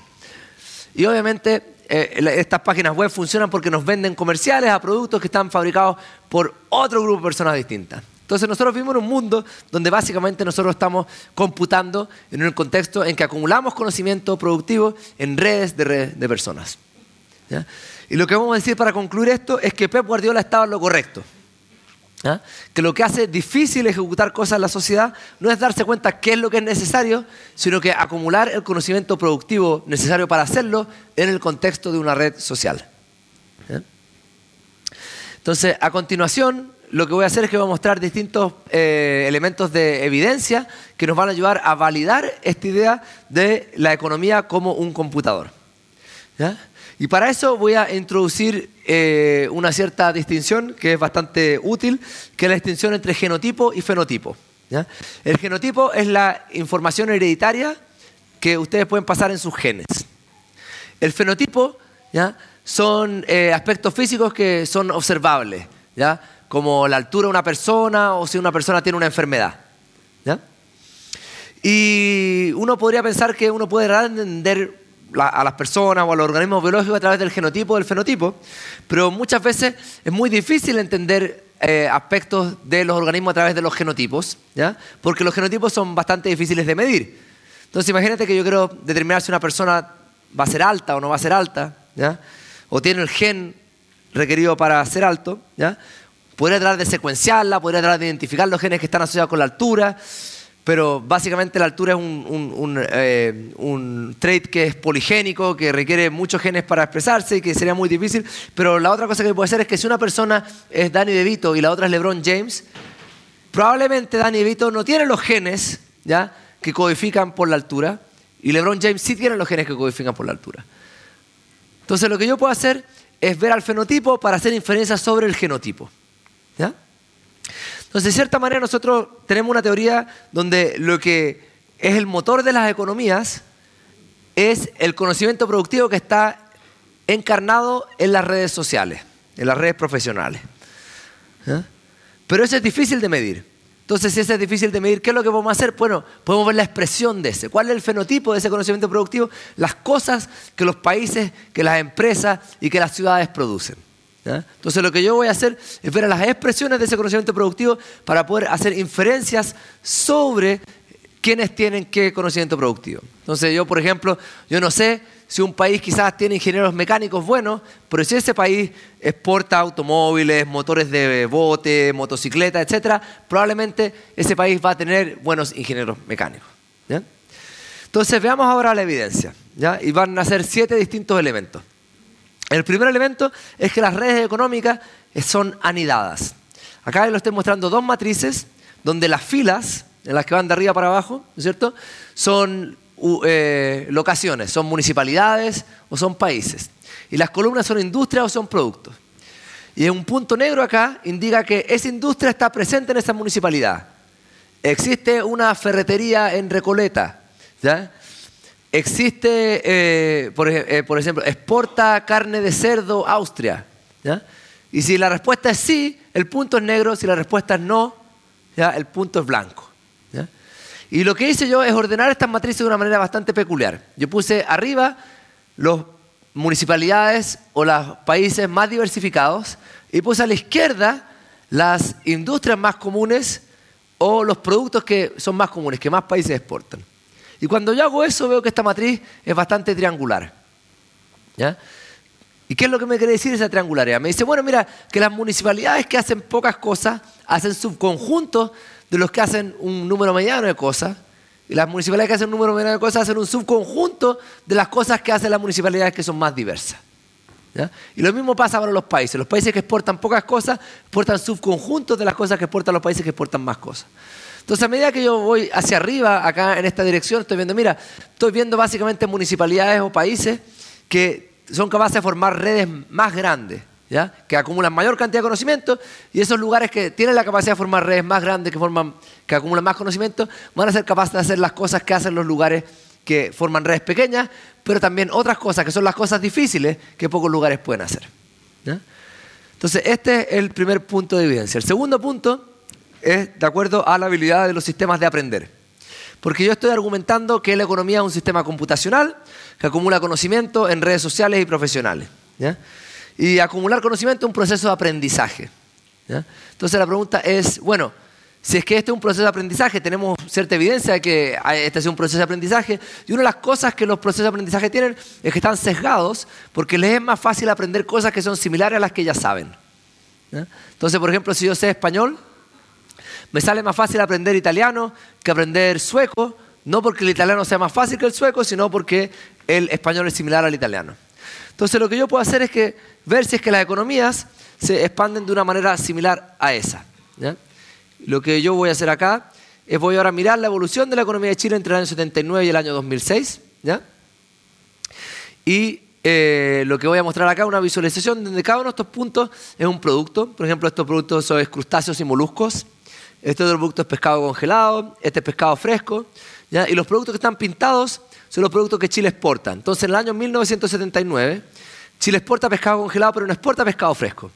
Y obviamente eh, estas páginas web funcionan porque nos venden comerciales a productos que están fabricados por otro grupo de personas distintas. Entonces nosotros vivimos en un mundo donde básicamente nosotros estamos computando en un contexto en que acumulamos conocimiento productivo en redes de redes de personas. Y lo que vamos a decir para concluir esto es que Pep Guardiola estaba en lo correcto. ¿Ah? que lo que hace difícil ejecutar cosas en la sociedad no es darse cuenta qué es lo que es necesario, sino que acumular el conocimiento productivo necesario para hacerlo en el contexto de una red social. Entonces, a continuación, lo que voy a hacer es que voy a mostrar distintos eh, elementos de evidencia que nos van a ayudar a validar esta idea de la economía como un computador. Y para eso voy a introducir eh, una cierta distinción que es bastante útil, que es la distinción entre genotipo y fenotipo. El genotipo es la información hereditaria que ustedes pueden pasar en sus genes. El fenotipo son eh, aspectos físicos que son observables, como la altura de una persona o si una persona tiene una enfermedad. Y uno podría pensar que uno puede entender a las personas o a los organismos biológicos a través del genotipo o del fenotipo, pero muchas veces es muy difícil entender eh, aspectos de los organismos a través de los genotipos, ¿ya? porque los genotipos son bastante difíciles de medir. Entonces imagínate que yo quiero determinar si una persona va a ser alta o no va a ser alta, ¿ya? o tiene el gen requerido para ser alto, ¿ya? podría tratar de secuenciarla, podría tratar de identificar los genes que están asociados con la altura, pero básicamente la altura es eh, un, trait que es poligénico, que requiere muchos genes para expresarse y que sería muy difícil. Pero la otra cosa que puede ser es que si una persona es Danny DeVito y la otra es LeBron James, probablemente Danny DeVito no tiene los genes ¿ya? que codifican por la altura y LeBron James sí tiene los genes que codifican por la altura. Entonces lo que yo puedo hacer es ver al fenotipo para hacer inferencias sobre el genotipo. ¿ya? Entonces, de cierta manera, nosotros tenemos una teoría donde lo que es el motor de las economías es el conocimiento productivo que está encarnado en las redes sociales, en las redes profesionales. Pero eso es difícil de medir. Entonces, si eso es difícil de medir, ¿qué es lo que podemos hacer? Bueno, podemos ver la expresión de ese. ¿Cuál es el fenotipo de ese conocimiento productivo? Las cosas que los países, que las empresas y que las ciudades producen. Entonces lo que yo voy a hacer es ver las expresiones de ese conocimiento productivo para poder hacer inferencias sobre quiénes tienen qué conocimiento productivo. Entonces yo, por ejemplo, yo no sé si un país quizás tiene ingenieros mecánicos buenos, pero si ese país exporta automóviles, motores de bote, motocicletas, etcétera, probablemente ese país va a tener buenos ingenieros mecánicos. Entonces veamos ahora la evidencia, y van a ser siete distintos elementos. El primer elemento es que las redes económicas son anidadas. Acá les estoy mostrando dos matrices donde las filas, en las que van de arriba para abajo, ¿no es cierto?, son eh, locaciones, son municipalidades o son países. Y las columnas son industrias o son productos. Y un punto negro acá indica que esa industria está presente en esa municipalidad. Existe una ferretería en Recoleta, ¿ya? Existe, eh, eh, por, ejemplo, exporta carne de cerdo Austria. Y si la respuesta es sí, el punto es negro. Si la respuesta es no, el punto es blanco. Y lo que hice yo es ordenar estas matrices de una manera bastante peculiar. Yo puse arriba los municipalidades o los países más diversificados y puse a la izquierda las industrias más comunes o los productos que son más comunes, que más países exportan. Y cuando yo hago eso veo que esta matriz es bastante triangular. ¿Ya? ¿Y qué es lo que me quiere decir esa triangularidad? Me dice, bueno, mira, que las municipalidades que hacen pocas cosas hacen subconjuntos de los que hacen un número mediano de cosas. Y las municipalidades que hacen un número mediano de cosas hacen un subconjunto de las cosas que hacen las municipalidades que son más diversas. Y lo mismo pasa para los países. Los países que exportan pocas cosas exportan subconjuntos de las cosas que exportan los países que exportan más cosas. Entonces, a medida que yo voy hacia arriba, acá en esta dirección, estoy viendo, mira, estoy viendo básicamente municipalidades o países que son capaces de formar redes más grandes, ¿ya? que acumulan mayor cantidad de conocimiento, y esos lugares que tienen la capacidad de formar redes más grandes, que, forman, que acumulan más conocimiento, van a ser capaces de hacer las cosas que hacen los lugares que forman redes pequeñas, pero también otras cosas, que son las cosas difíciles que pocos lugares pueden hacer. Entonces, este es el primer punto de evidencia. El segundo punto es de acuerdo a la habilidad de los sistemas de aprender. Porque yo estoy argumentando que la economía es un sistema computacional que acumula conocimiento en redes sociales y profesionales. Y acumular conocimiento es un proceso de aprendizaje. Entonces la pregunta es, bueno, si es que este es un proceso de aprendizaje, tenemos cierta evidencia de que este es un proceso de aprendizaje, y una de las cosas que los procesos de aprendizaje tienen es que están sesgados porque les es más fácil aprender cosas que son similares a las que ya saben. Entonces, por ejemplo, si yo sé español, me sale más fácil aprender italiano que aprender sueco, no porque el italiano sea más fácil que el sueco, sino porque el español es similar al italiano. Entonces lo que yo puedo hacer es que ver si es que las economías se expanden de una manera similar a esa. Lo que yo voy a hacer acá es voy ahora a mirar la evolución de la economía de Chile entre el año 79 y el año 2006. Y eh, lo que voy a mostrar acá es una visualización donde cada uno de estos puntos es un producto. Por ejemplo, estos productos son crustáceos y moluscos. Este otro producto es pescado congelado, este es pescado fresco, y los productos que están pintados son los productos que Chile exporta. Entonces, en el año 1979, Chile exporta pescado congelado, pero no exporta pescado fresco.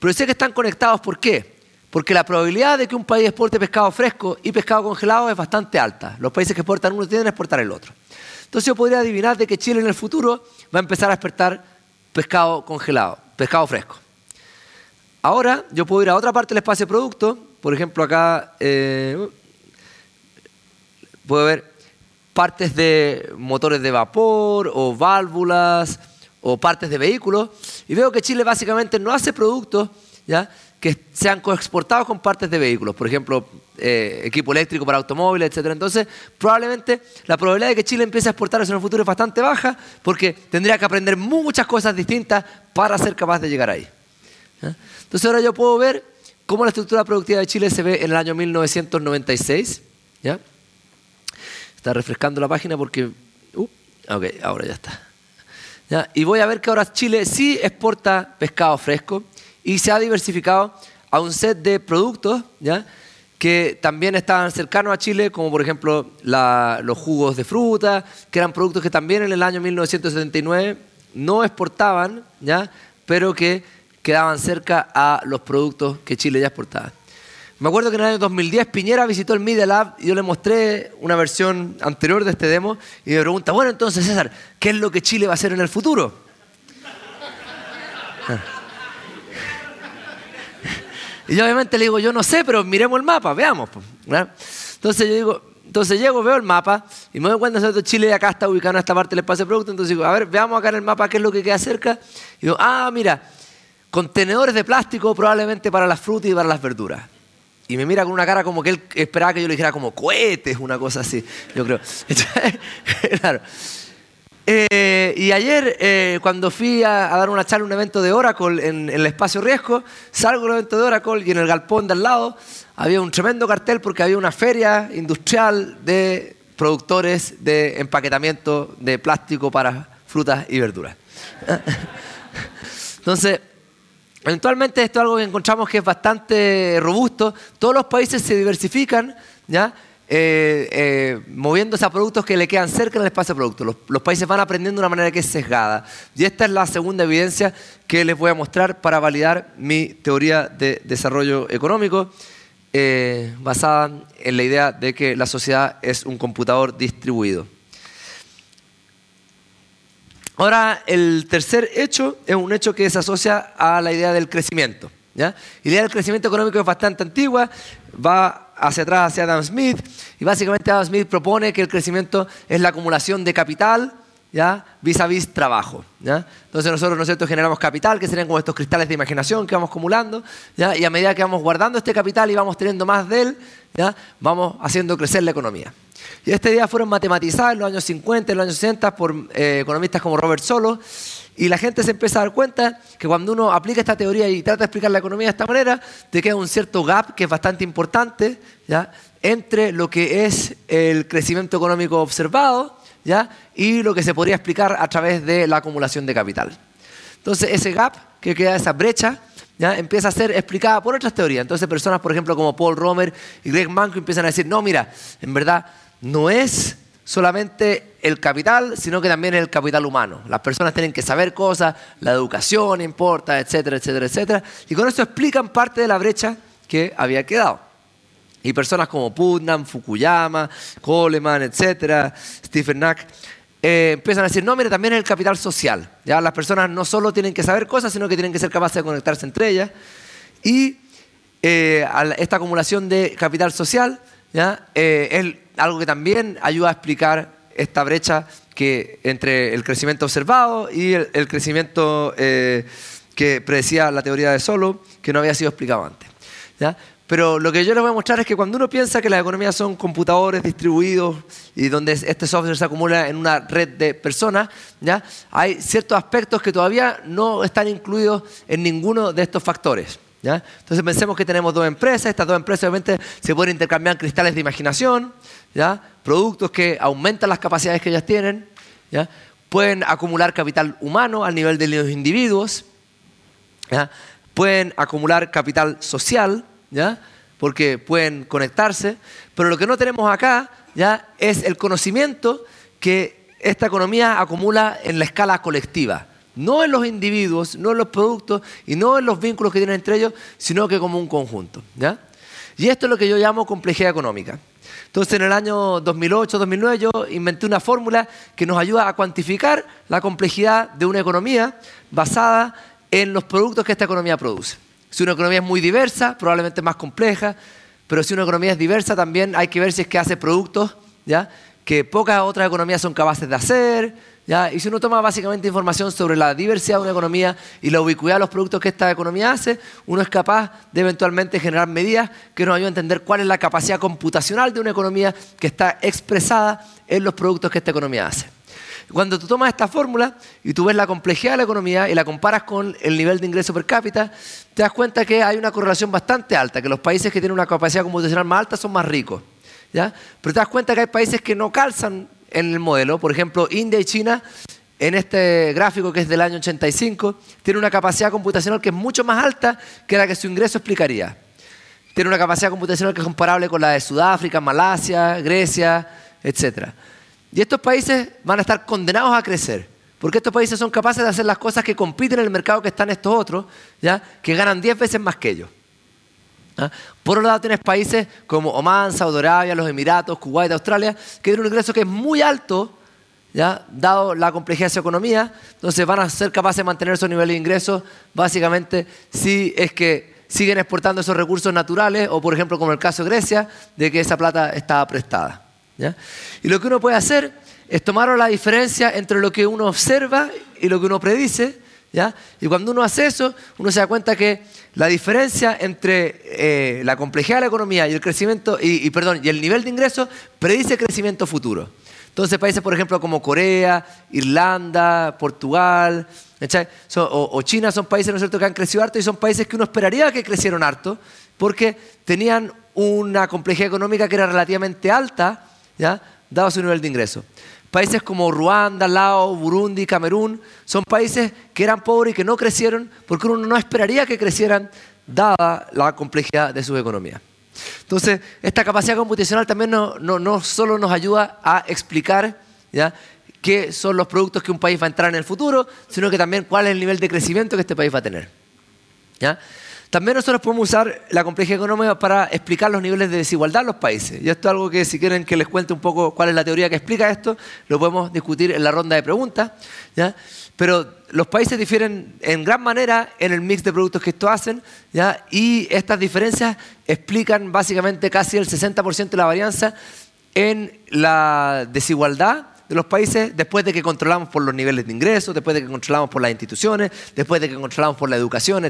Pero sé que están conectados, ¿por qué? Porque la probabilidad de que un país exporte pescado fresco y pescado congelado es bastante alta. Los países que exportan uno tienden a exportar el otro. Entonces yo podría adivinar de que Chile en el futuro va a empezar a exportar pescado congelado, pescado fresco. Ahora yo puedo ir a otra parte del espacio de producto por ejemplo, acá eh, puede ver partes de motores de vapor o válvulas o partes de vehículos y veo que Chile básicamente no hace productos ¿ya? que sean coexportados con partes de vehículos, por ejemplo, eh, equipo eléctrico para automóviles, etc. Entonces, probablemente la probabilidad de que Chile empiece a exportar eso en el futuro es bastante baja porque tendría que aprender muchas cosas distintas para ser capaz de llegar ahí. Entonces, ahora yo puedo ver cómo la estructura productiva de Chile se ve en el año 1996. ¿ya? Está refrescando la página porque... Uh, ok, ahora ya está. ¿Ya? Y voy a ver que ahora Chile sí exporta pescado fresco y se ha diversificado a un set de productos ¿ya? que también estaban cercanos a Chile, como por ejemplo los jugos de fruta, que eran productos que también en el año 1979 no exportaban, ¿ya? pero que quedaban cerca a los productos que Chile ya exportaba. Me acuerdo que en el año 2010 Piñera visitó el Media Lab y yo le mostré una versión anterior de este demo y me pregunta, bueno, entonces César, ¿qué es lo que Chile va a hacer en el futuro? [LAUGHS] Y yo obviamente le digo, yo no sé, pero miremos el mapa, veamos. Entonces yo digo, entonces llego, veo el mapa y me doy cuenta que Chile acá está ubicado en esta parte del espacio de producto. Entonces digo, a ver, veamos acá en el mapa qué es lo que queda cerca. Y digo, ah, mira, contenedores de plástico probablemente para las frutas y para las verduras. Y me mira con una cara como que él esperaba que yo le dijera como cohetes, una cosa así, yo creo. [LAUGHS] claro. Eh, y ayer, eh, cuando fui a, dar una charla, un evento de Oracle en, el espacio riesgo, salgo del evento de Oracle y en el galpón de al lado había un tremendo cartel porque había una feria industrial de productores de empaquetamiento de plástico para frutas y verduras. [LAUGHS] Entonces, Eventualmente esto es algo que encontramos que es bastante robusto. Todos los países se diversifican, ¿ya? Eh, eh, moviéndose a productos que le quedan cerca en el espacio de productos. Los, países van aprendiendo de una manera que es sesgada. Y esta es la segunda evidencia que les voy a mostrar para validar mi teoría de desarrollo económico, eh, basada en la idea de que la sociedad es un computador distribuido. Ahora, el tercer hecho es un hecho que se asocia a la idea del crecimiento. la idea del crecimiento económico es bastante antigua, va hacia atrás, hacia Adam Smith, y básicamente Adam Smith propone que el crecimiento es la acumulación de capital ¿ya? vis a vis trabajo. ¿ya? Entonces nosotros, ¿no es cierto?, generamos capital, que serían como estos cristales de imaginación que vamos acumulando, ¿ya? y a medida que vamos guardando este capital y vamos teniendo más de él, ¿ya? vamos haciendo crecer la economía. Y esta idea fueron matematizadas en los años 50, en los años 60 por eh, economistas como Robert Solo, y la gente se empieza a dar cuenta que cuando uno aplica esta teoría y trata de explicar la economía de esta manera, te queda un cierto gap que es bastante importante ¿ya? entre lo que es el crecimiento económico observado ¿ya? y lo que se podría explicar a través de la acumulación de capital. Entonces, ese gap que queda, esa brecha, ¿ya? empieza a ser explicada por otras teorías. Entonces, personas, por ejemplo, como Paul Romer y Greg Manco empiezan a decir, no, mira, en verdad no es solamente el capital, sino que también el capital humano. Las personas tienen que saber cosas, la educación importa, etcétera, etcétera, etcétera. Y con eso explican parte de la brecha que había quedado. Y personas como Putnam, Fukuyama, Coleman, etcétera, Stephen Knack, eh, empiezan a decir, no, mire, también es el capital social. ¿ya? Las personas no solo tienen que saber cosas, sino que tienen que ser capaces de conectarse entre ellas. Y eh, esta acumulación de capital social ¿ya? Eh, es algo que también ayuda a explicar esta brecha que, entre el crecimiento observado y el, crecimiento que predecía la teoría de Solo, que no había sido explicado antes. ¿ya? Pero lo que yo les voy a mostrar es que cuando uno piensa que las economías son computadores distribuidos y donde este software se acumula en una red de personas, ¿ya? hay ciertos aspectos que todavía no están incluidos en ninguno de estos factores. ¿ya? Entonces pensemos que tenemos dos empresas, estas dos empresas obviamente se pueden intercambiar cristales de imaginación, ¿ya? productos que aumentan las capacidades que ellas tienen, ¿ya? pueden acumular capital humano al nivel de los individuos, ¿ya? pueden acumular capital social, ¿ya? Porque pueden conectarse, pero lo que no tenemos acá, ¿ya? Es el conocimiento que esta economía acumula en la escala colectiva. No en los individuos, no en los productos y no en los vínculos que tienen entre ellos, sino que como un conjunto, ¿ya? Y esto es lo que yo llamo complejidad económica. Entonces, en el año 2008-2009 yo inventé una fórmula que nos ayuda a cuantificar la complejidad de una economía basada en los productos que esta economía produce. Si una economía es muy diversa, probablemente más compleja, pero si una economía es diversa, también hay que ver si es que hace productos que pocas otras economías son capaces de hacer. ¿Ya? Y si uno toma básicamente información sobre la diversidad de una economía y la ubicuidad de los productos que esta economía hace, uno es capaz de eventualmente generar medidas que nos ayuden a entender cuál es la capacidad computacional de una economía que está expresada en los productos que esta economía hace. Cuando tú tomas esta fórmula y tú ves la complejidad de la economía y la comparas con el nivel de ingreso per cápita, te das cuenta que hay una correlación bastante alta, que los países que tienen una capacidad computacional más alta son más ricos. ¿ya? Pero te das cuenta que hay países que no calzan en el modelo, por ejemplo, India y China, en este gráfico que es del año 85, tienen una capacidad computacional que es mucho más alta que la que su ingreso explicaría. Tiene una capacidad computacional que es comparable con la de Sudáfrica, Malasia, Grecia, etcétera. Y estos países van a estar condenados a crecer. Porque estos países son capaces de hacer las cosas que compiten en el mercado que están estos otros, ¿ya? que ganan 10 veces más que ellos. ¿Ah? Por otro lado, tienes países como Oman, Saudi Arabia, los Emiratos, Kuwait, Australia, que tienen un ingreso que es muy alto, ¿ya? dado la complejidad de su economía. Entonces van a ser capaces de mantener su nivel de ingresos, básicamente, si es que siguen exportando esos recursos naturales, o por ejemplo, como el caso de Grecia, de que esa plata estaba prestada. Y lo que uno puede hacer es tomar la diferencia entre lo que uno observa y lo que uno predice. ¿ya? Y cuando uno hace eso, uno se da cuenta que la diferencia entre eh, la complejidad de la economía y el crecimiento, y, perdón, y el nivel de ingresos predice crecimiento futuro. Entonces países, por ejemplo, como Corea, Irlanda, Portugal, o, o, China son países, ¿no es cierto?, que han crecido harto y son países que uno esperaría que crecieron harto porque tenían una complejidad económica que era relativamente alta ¿ya? dado su nivel de ingreso. Países como Ruanda, Laos, Burundi, Camerún, son países que eran pobres y que no crecieron porque uno no esperaría que crecieran dada la complejidad de su economía. Entonces, esta capacidad computacional también no, no, solo nos ayuda a explicar ¿ya? qué son los productos que un país va a entrar en el futuro, sino que también cuál es el nivel de crecimiento que este país va a tener. ¿ya? También nosotros podemos usar la complejidad económica para explicar los niveles de desigualdad en los países. Y esto es algo que si quieren que les cuente un poco cuál es la teoría que explica esto, lo podemos discutir en la ronda de preguntas. Pero los países difieren en gran manera en el mix de productos que estos hacen, y estas diferencias explican básicamente casi el 60% de la varianza en la desigualdad de los países después de que controlamos por los niveles de ingresos, después de que controlamos por las instituciones, después de que controlamos por la educación,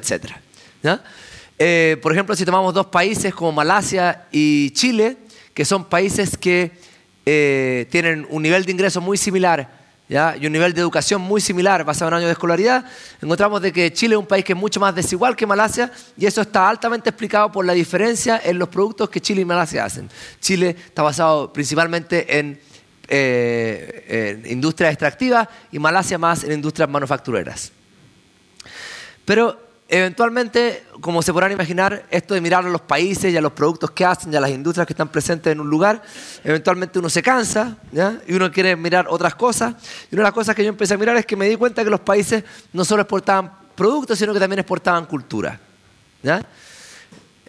Eh, por ejemplo, si tomamos dos países como Malasia y Chile, que son países que eh, tienen un nivel de ingresos muy similar y un nivel de educación muy similar basado en años de escolaridad, encontramos de que Chile es un país que es mucho más desigual que Malasia y eso está altamente explicado por la diferencia en los productos que Chile y Malasia hacen. Chile está basado principalmente en eh, industrias extractivas y Malasia más en industrias manufactureras. Pero eventualmente, como se podrán imaginar, esto de mirar a los países y a los productos que hacen y a las industrias que están presentes en un lugar, eventualmente uno se cansa y uno quiere mirar otras cosas. Y una de las cosas que yo empecé a mirar es que me di cuenta que los países no solo exportaban productos, sino que también exportaban cultura. ¿ya?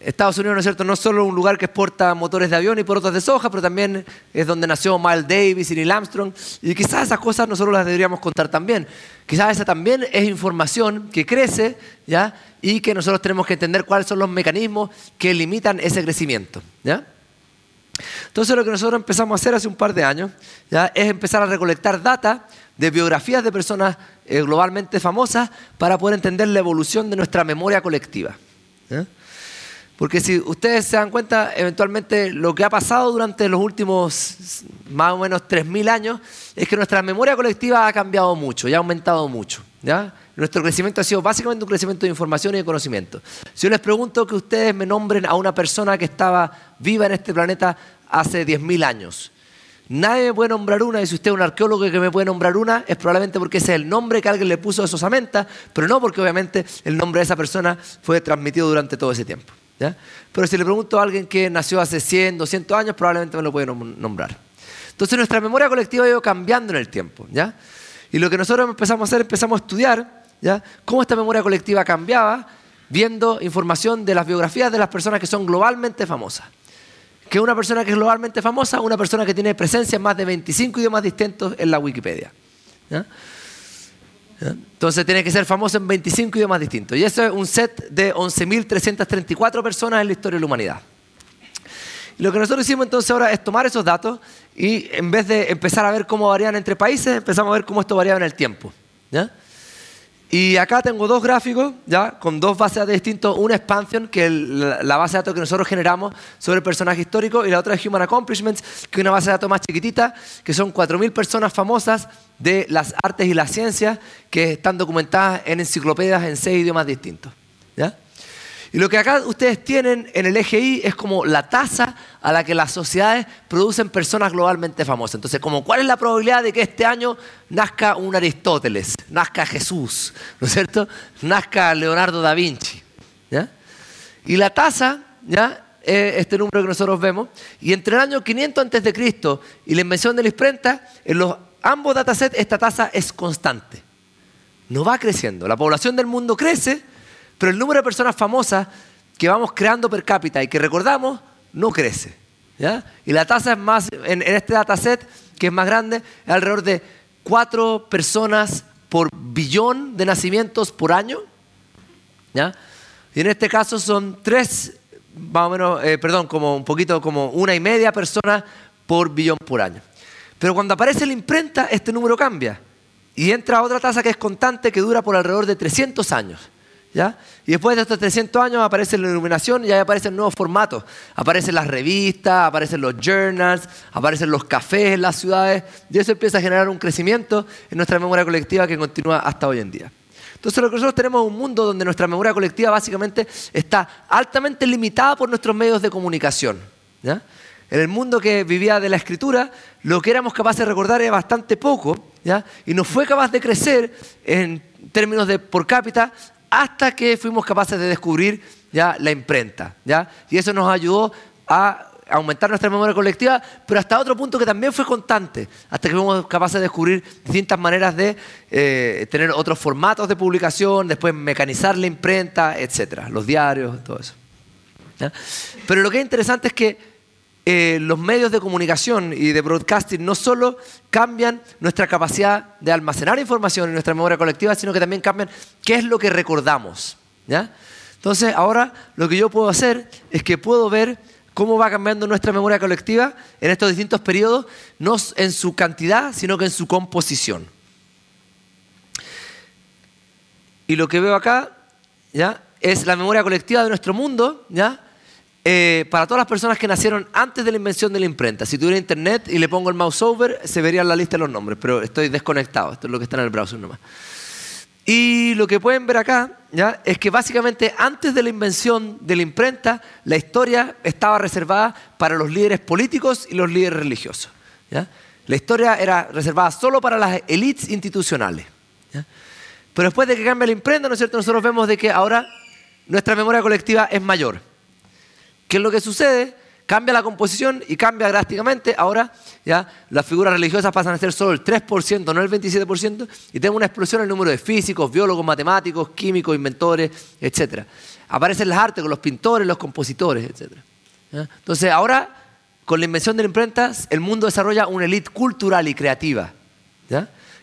Estados Unidos, ¿no es cierto?, no es solo un lugar que exporta motores de avión y porotos de soja, pero también es donde nació Miles Davis y Neil Armstrong. Y quizás esas cosas nosotros las deberíamos contar también. Quizás esa también es información que crece, ¿ya? Y que nosotros tenemos que entender cuáles son los mecanismos que limitan ese crecimiento, ¿ya? Entonces lo que nosotros empezamos a hacer hace un par de años ¿ya? es empezar a recolectar data de biografías de personas eh, globalmente famosas para poder entender la evolución de nuestra memoria colectiva. ¿ya? Porque si ustedes se dan cuenta, eventualmente lo que ha pasado durante los últimos más o menos 3.000 años es que nuestra memoria colectiva ha cambiado mucho y ha aumentado mucho. Nuestro crecimiento ha sido básicamente un crecimiento de información y de conocimiento. Si yo les pregunto que ustedes me nombren a una persona que estaba viva en este planeta hace 10.000 años, Nadie me puede nombrar una, y si usted es un arqueólogo que me puede nombrar una, es probablemente porque ese es el nombre que alguien le puso a esa osamenta, pero no porque obviamente el nombre de esa persona fue transmitido durante todo ese tiempo. Pero si le pregunto a alguien que nació hace 100, 200 años, probablemente me lo puede nombrar. Entonces nuestra memoria colectiva ha ido cambiando en el tiempo. ¿ya? Y lo que nosotros empezamos a hacer, empezamos a estudiar ¿ya? cómo esta memoria colectiva cambiaba viendo información de las biografías de las personas que son globalmente famosas. Que una persona que es globalmente famosa, una persona que tiene presencia en más de 25 idiomas distintos en la Wikipedia. ¿ya? Entonces tiene que ser famoso en 25 idiomas distintos. Y eso es un set de 11.334 personas en la historia de la humanidad. Y lo que nosotros hicimos entonces ahora es tomar esos datos y en vez de empezar a ver cómo varían entre países, empezamos a ver cómo esto variaba en el tiempo. ¿ya? Y acá tengo dos gráficos, ya, con dos bases de datos distintos. Una expansion, que es la base de datos que nosotros generamos sobre el personaje histórico, y la otra es Human Accomplishments, que es una base de datos más chiquitita, que son 4.000 personas famosas de las artes y las ciencias que están documentadas en enciclopedias en seis idiomas distintos. Y lo que acá ustedes tienen en el eje es como la tasa a la que las sociedades producen personas globalmente famosas. Entonces, como cuál es la probabilidad de que este año nazca un Aristóteles, nazca Jesús, ¿no es cierto? Nazca Leonardo da Vinci. Y la tasa, ¿ya? Es este número que nosotros vemos. Y entre el año 500 a.C. y la invención de la imprenta, en los ambos datasets esta tasa es constante. No va creciendo. La población del mundo crece pero el número de personas famosas que vamos creando per cápita y que recordamos no crece. Y la tasa es más, en, este dataset, que es más grande, es alrededor de cuatro personas por billón de nacimientos por año. Y en este caso son tres, más o menos, eh, perdón, como un poquito como una y media personas por billón por año. Pero cuando aparece la imprenta, este número cambia. Y entra otra tasa que es constante que dura por alrededor de 300 años. Y después de estos 300 años aparece la iluminación y ahí aparecen nuevos formatos. Aparecen las revistas, aparecen los journals, aparecen los cafés en las ciudades y eso empieza a generar un crecimiento en nuestra memoria colectiva que continúa hasta hoy en día. Entonces lo que nosotros tenemos es un mundo donde nuestra memoria colectiva básicamente está altamente limitada por nuestros medios de comunicación. En el mundo que vivía de la escritura, lo que éramos capaces de recordar era bastante poco y no fue capaz de crecer en términos de por cápita hasta que fuimos capaces de descubrir ya la imprenta. ¿ya? Y eso nos ayudó a aumentar nuestra memoria colectiva, pero hasta otro punto que también fue constante, hasta que fuimos capaces de descubrir distintas maneras de eh, tener otros formatos de publicación, después mecanizar la imprenta, etcétera, los diarios, todo eso. Pero lo que es interesante es que eh, los medios de comunicación y de broadcasting no solo cambian nuestra capacidad de almacenar información en nuestra memoria colectiva, sino que también cambian qué es lo que recordamos. ¿ya? Entonces, ahora lo que yo puedo hacer es que puedo ver cómo va cambiando nuestra memoria colectiva en estos distintos periodos, no en su cantidad, sino que en su composición. Y lo que veo acá, ¿ya? Es la memoria colectiva de nuestro mundo, ¿ya? Eh, para todas las personas que nacieron antes de la invención de la imprenta. Si tuviera internet y le pongo el mouse over, se vería la lista de los nombres, pero estoy desconectado. Esto es lo que está en el browser nomás. Y lo que pueden ver acá ¿ya? es que básicamente antes de la invención de la imprenta, la historia estaba reservada para los líderes políticos y los líderes religiosos. La historia era reservada solo para las élites institucionales. Pero después de que cambia la imprenta, ¿no es cierto? nosotros vemos de que ahora nuestra memoria colectiva es mayor. ¿Qué es lo que sucede? cambia la composición y cambia drásticamente. Ahora ya las figuras religiosas pasan a ser solo el 3%, no el 27%, y tengo una explosión en el número de físicos, biólogos, matemáticos, químicos, inventores, etc. Aparecen las artes con los pintores, los compositores, etc. Entonces ahora, con la invención de la imprenta, el mundo desarrolla una élite cultural y creativa.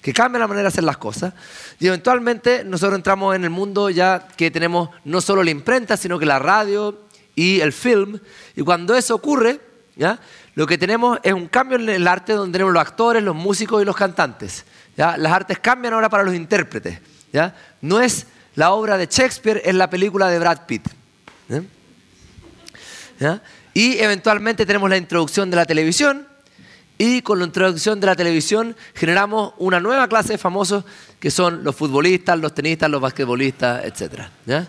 que cambia la manera de hacer las cosas. Y eventualmente nosotros entramos en el mundo ya que tenemos no solo la imprenta, sino que la radio, y el film. Y cuando eso ocurre, ¿ya? lo que tenemos es un cambio en el arte donde tenemos los actores, los músicos y los cantantes. ¿ya? Las artes cambian ahora para los intérpretes. ¿ya? No es la obra de Shakespeare, es la película de Brad Pitt. Y eventualmente tenemos la introducción de la televisión. Y con la introducción de la televisión generamos una nueva clase de famosos que son los futbolistas, los tenistas, los basquetbolistas, etc. ¿ya?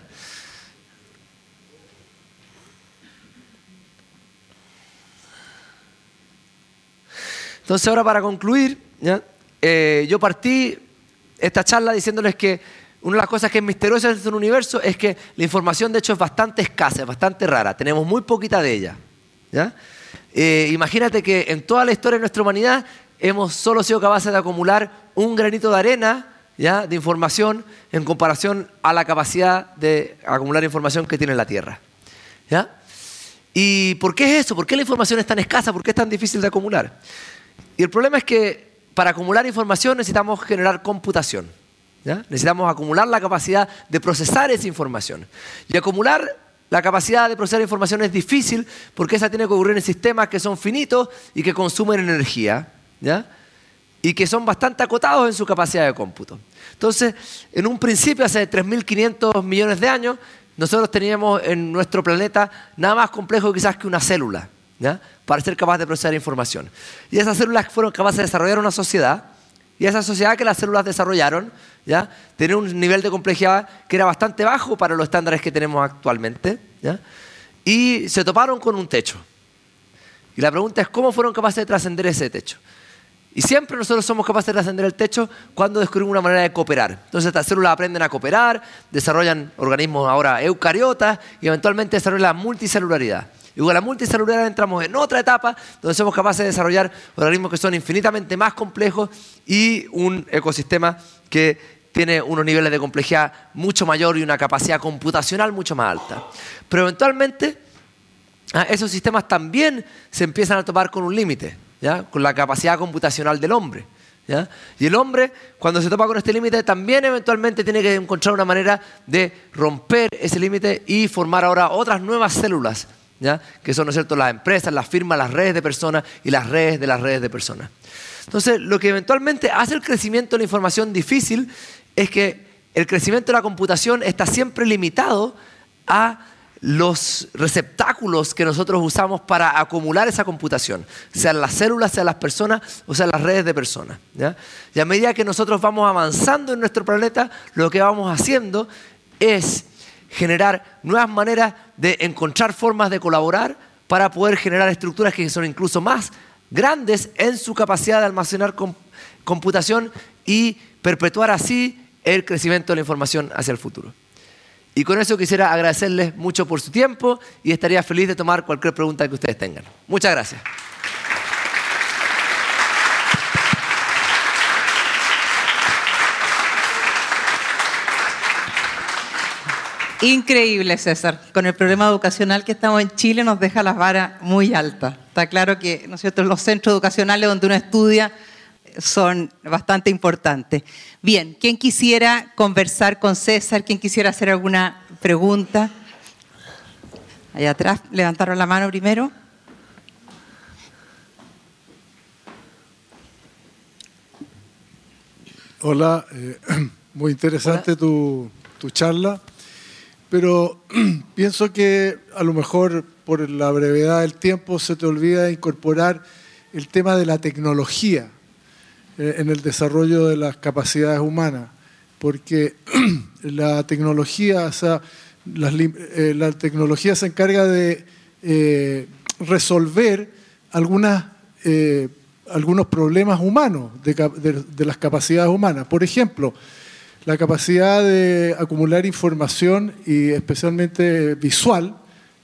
Entonces ahora para concluir, eh, yo partí esta charla diciéndoles que una de las cosas que es misteriosa en el universo es que la información de hecho es bastante escasa, es bastante rara, tenemos muy poquita de ella. Eh, imagínate que en toda la historia de nuestra humanidad hemos solo sido capaces de acumular un granito de arena ¿ya? de información en comparación a la capacidad de acumular información que tiene la Tierra. ¿Y por qué es eso? ¿Por qué la información es tan escasa? ¿Por qué es tan difícil de acumular? Y el problema es que para acumular información necesitamos generar computación. Necesitamos acumular la capacidad de procesar esa información. Y acumular la capacidad de procesar información es difícil porque esa tiene que ocurrir en sistemas que son finitos y que consumen energía. Y que son bastante acotados en su capacidad de cómputo. Entonces, en un principio, hace 3.500 millones de años, nosotros teníamos en nuestro planeta nada más complejo quizás que una célula para ser capaz de procesar información. Y esas células fueron capaces de desarrollar una sociedad, y esa sociedad que las células desarrollaron ¿ya? tenía un nivel de complejidad que era bastante bajo para los estándares que tenemos actualmente, y se toparon con un techo. Y la pregunta es, ¿cómo fueron capaces de trascender ese techo? Y siempre nosotros somos capaces de trascender el techo cuando descubrimos una manera de cooperar. Entonces estas células aprenden a cooperar, desarrollan organismos ahora eucariotas y eventualmente desarrollan la multicelularidad. Y con la multicelular entramos en otra etapa donde somos capaces de desarrollar organismos que son infinitamente más complejos y un ecosistema que tiene unos niveles de complejidad mucho mayor y una capacidad computacional mucho más alta. Pero eventualmente ah, esos sistemas también se empiezan a topar con un límite, con la capacidad computacional del hombre. Y el hombre, cuando se topa con este límite, también eventualmente tiene que encontrar una manera de romper ese límite y formar ahora otras nuevas células que son ¿no es cierto? las empresas, las firmas, las redes de personas y las redes de las redes de personas. Entonces, lo que eventualmente hace el crecimiento de la información difícil es que el crecimiento de la computación está siempre limitado a los receptáculos que nosotros usamos para acumular esa computación, sean las células, sean las personas o sean las redes de personas. Y a medida que nosotros vamos avanzando en nuestro planeta, lo que vamos haciendo es generar nuevas maneras de encontrar formas de colaborar para poder generar estructuras que son incluso más grandes en su capacidad de almacenar computación y perpetuar así el crecimiento de la información hacia el futuro. Y con eso quisiera agradecerles mucho por su tiempo y estaría feliz de tomar cualquier pregunta que ustedes tengan. Muchas gracias.
Increíble, César. Con el problema educacional que estamos en Chile nos deja las varas muy altas. Está claro que ¿no es cierto? los centros educacionales donde uno estudia son bastante importantes. Bien, ¿quién quisiera conversar con César? ¿Quién quisiera hacer alguna pregunta? Allá atrás, levantaron la mano primero.
Hola, eh, [CLEARS THROAT] muy interesante Tu, tu charla pero [CLEARS THROAT] pienso que a lo mejor por la brevedad del tiempo se te olvida incorporar el tema de la tecnología eh, en el desarrollo de las capacidades humanas, porque [CLEARS THROAT] la tecnología, o sea, eh, la tecnología se encarga de eh, resolver algunas, algunos problemas humanos de las capacidades humanas. Por ejemplo, la capacidad de acumular información y especialmente visual,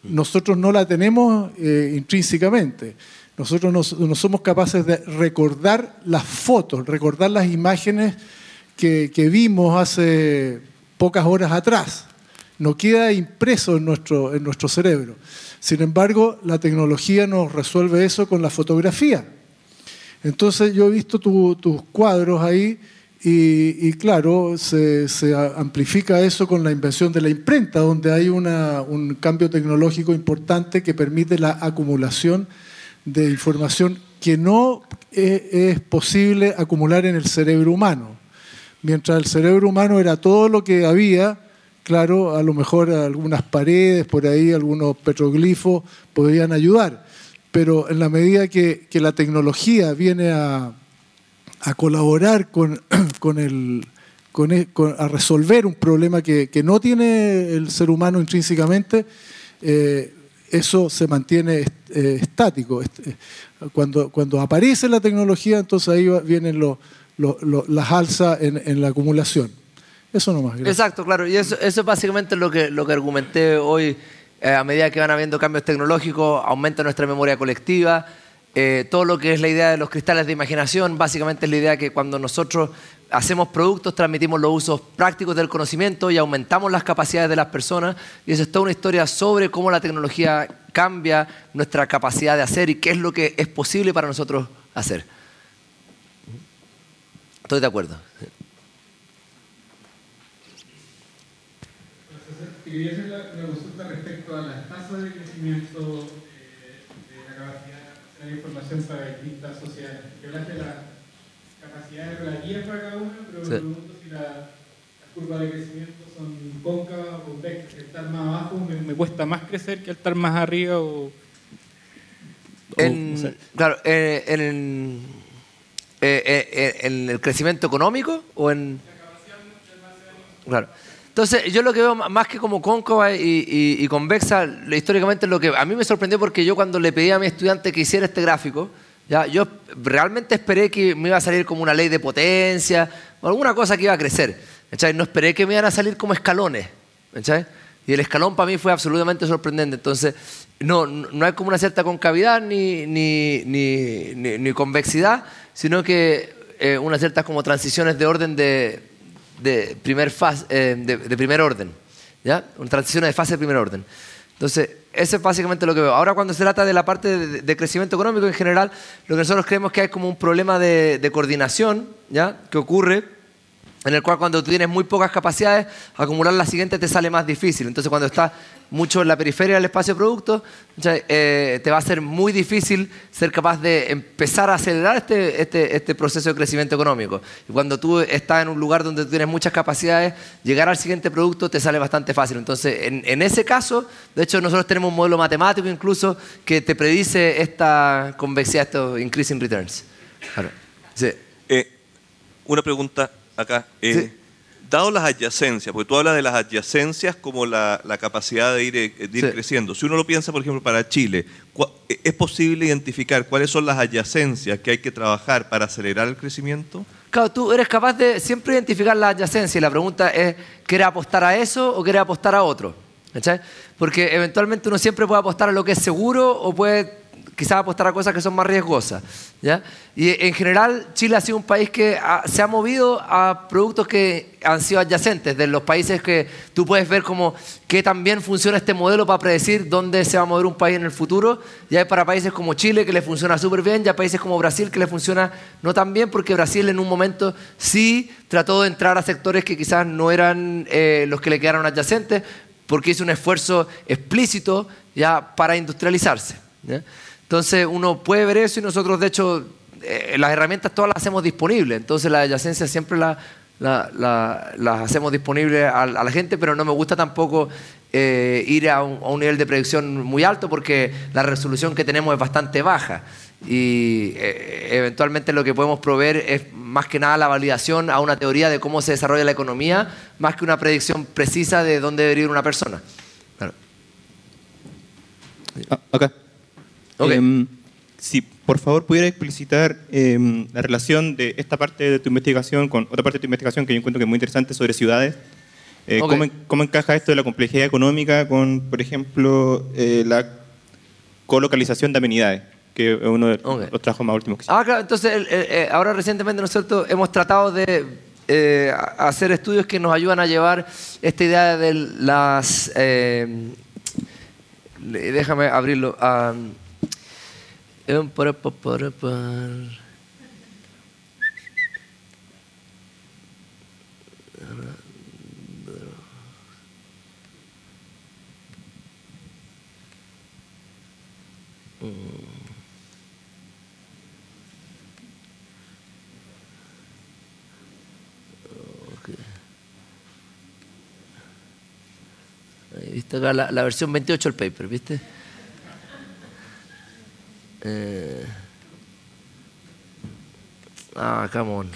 nosotros no la tenemos eh, intrínsecamente. Nosotros no, somos capaces de recordar las fotos, recordar las imágenes que, vimos hace pocas horas atrás. No queda impreso en nuestro, en nuestro cerebro. Sin embargo, la tecnología nos resuelve eso con la fotografía. Entonces yo he visto tus cuadros ahí y, claro, se, amplifica eso con la invención de la imprenta, donde hay un cambio tecnológico importante que permite la acumulación de información que no es, posible acumular en el cerebro humano. Mientras el cerebro humano era todo lo que había, claro, a lo mejor algunas paredes, por ahí algunos petroglifos podrían ayudar, pero en la medida que la tecnología viene a a colaborar con, [CLEARS THROAT] con el, e, con, a resolver un problema que, que, no tiene el ser humano intrínsecamente, eh, eso se mantiene eh, estático. Eh, cuando, cuando aparece la tecnología, entonces ahí vienen los, las alzas en, en, la acumulación. Eso nomás.
Gracias. Exacto, claro. Y eso, eso es básicamente lo que, lo que argumenté hoy. a medida que van habiendo cambios tecnológicos, aumenta nuestra memoria colectiva eh, todo lo que es la idea de los cristales de imaginación, básicamente es la idea que cuando nosotros hacemos productos, transmitimos los usos prácticos del conocimiento y aumentamos las capacidades de las personas. Y eso es toda una historia sobre cómo la tecnología cambia nuestra capacidad de hacer y qué es lo que es posible para nosotros hacer. Estoy de acuerdo.
Quería hacer una consulta respecto a las tasas de crecimiento información para distintas sociedades. Que hablaste de las capacidades relativas para cada una, pero me pregunto si las curvas de crecimiento son cóncavas o convexas. Estar más abajo me, cuesta más crecer que estar más arriba o...
en, Claro, eh, en, eh, eh, en, el crecimiento económico o en... Claro. Entonces, yo lo que veo más que como cóncava y, convexa, históricamente lo que a mí me sorprendió porque yo cuando le pedí a mi estudiante que hiciera este gráfico, ¿ya? yo realmente esperé que me iba a salir como una ley de potencia o alguna cosa que iba a crecer. No esperé que me iban a salir como escalones. Y el escalón para mí fue absolutamente sorprendente. Entonces, no, no hay como una cierta concavidad ni, ni, ni, convexidad, sino que eh, unas ciertas como transiciones de orden de de primer, fase, eh, de, primer orden. ¿ya? Una transición de fase de primer orden. Entonces, eso es básicamente lo que veo. Ahora, cuando se trata de la parte de, crecimiento económico en general, lo que nosotros creemos que hay como un problema de, de coordinación ¿ya? que ocurre en el cual cuando tú tienes muy pocas capacidades, acumular la siguiente te sale más difícil. Entonces, cuando estás mucho en la periferia del espacio de producto, eh, te va a ser muy difícil ser capaz de empezar a acelerar este, este, este, proceso de crecimiento económico. Y cuando tú estás en un lugar donde tú tienes muchas capacidades, llegar al siguiente producto te sale bastante fácil. Entonces, en, ese caso, de hecho, nosotros tenemos un modelo matemático incluso que te predice esta convexidad, estos increasing returns.
Eh, una pregunta acá. Eh, dado las adyacencias, porque tú hablas de las adyacencias como la, capacidad de ir, eh, ir creciendo. Si uno lo piensa, por ejemplo, para Chile, ¿es posible identificar cuáles son las adyacencias que hay que trabajar para acelerar el crecimiento?
claro, tú eres capaz de siempre identificar la adyacencia y la pregunta es, ¿quieres apostar a eso o quieres apostar a otro? Porque eventualmente uno siempre puede apostar a lo que es seguro o puede quizás apostar a cosas que son más riesgosas. ¿ya? Y en general, Chile ha sido un país que se ha movido a productos que han sido adyacentes, de los países que tú puedes ver como que también funciona este modelo para predecir dónde se va a mover un país en el futuro. Ya hay para países como Chile que le funciona súper bien, ya países como Brasil que le funciona no tan bien, porque Brasil en un momento sí trató de entrar a sectores que quizás no eran eh, los que le quedaron adyacentes, porque hizo un esfuerzo explícito ya para industrializarse. Entonces uno puede ver eso y nosotros de hecho eh, las herramientas todas las hacemos disponibles, entonces la adyacencia siempre las hacemos disponibles a, la gente, pero no me gusta tampoco eh, ir a un, nivel de predicción muy alto porque la resolución que tenemos es bastante baja. Y eh, eventualmente lo que podemos proveer es más que nada la validación a una teoría de cómo se desarrolla la economía, más que una predicción precisa de dónde debería ir una persona.
Ah, Em, si por favor pudiera explicitar em, la relación de esta parte de tu investigación con otra parte de tu investigación que yo encuentro que es muy interesante sobre ciudades. Eh, ¿cómo, encaja esto de la complejidad económica con, por ejemplo, eh, la colocalización de amenidades? que es uno de los trabajos más últimos que
Ah, claro, entonces eh, ahora recientemente nosotros hemos tratado de hacer estudios que nos ayudan a llevar esta idea de las... déjame abrirlo. Um, para. Ahí acá la, la versión 28 del paper, ¿viste? Eh, ah, come on.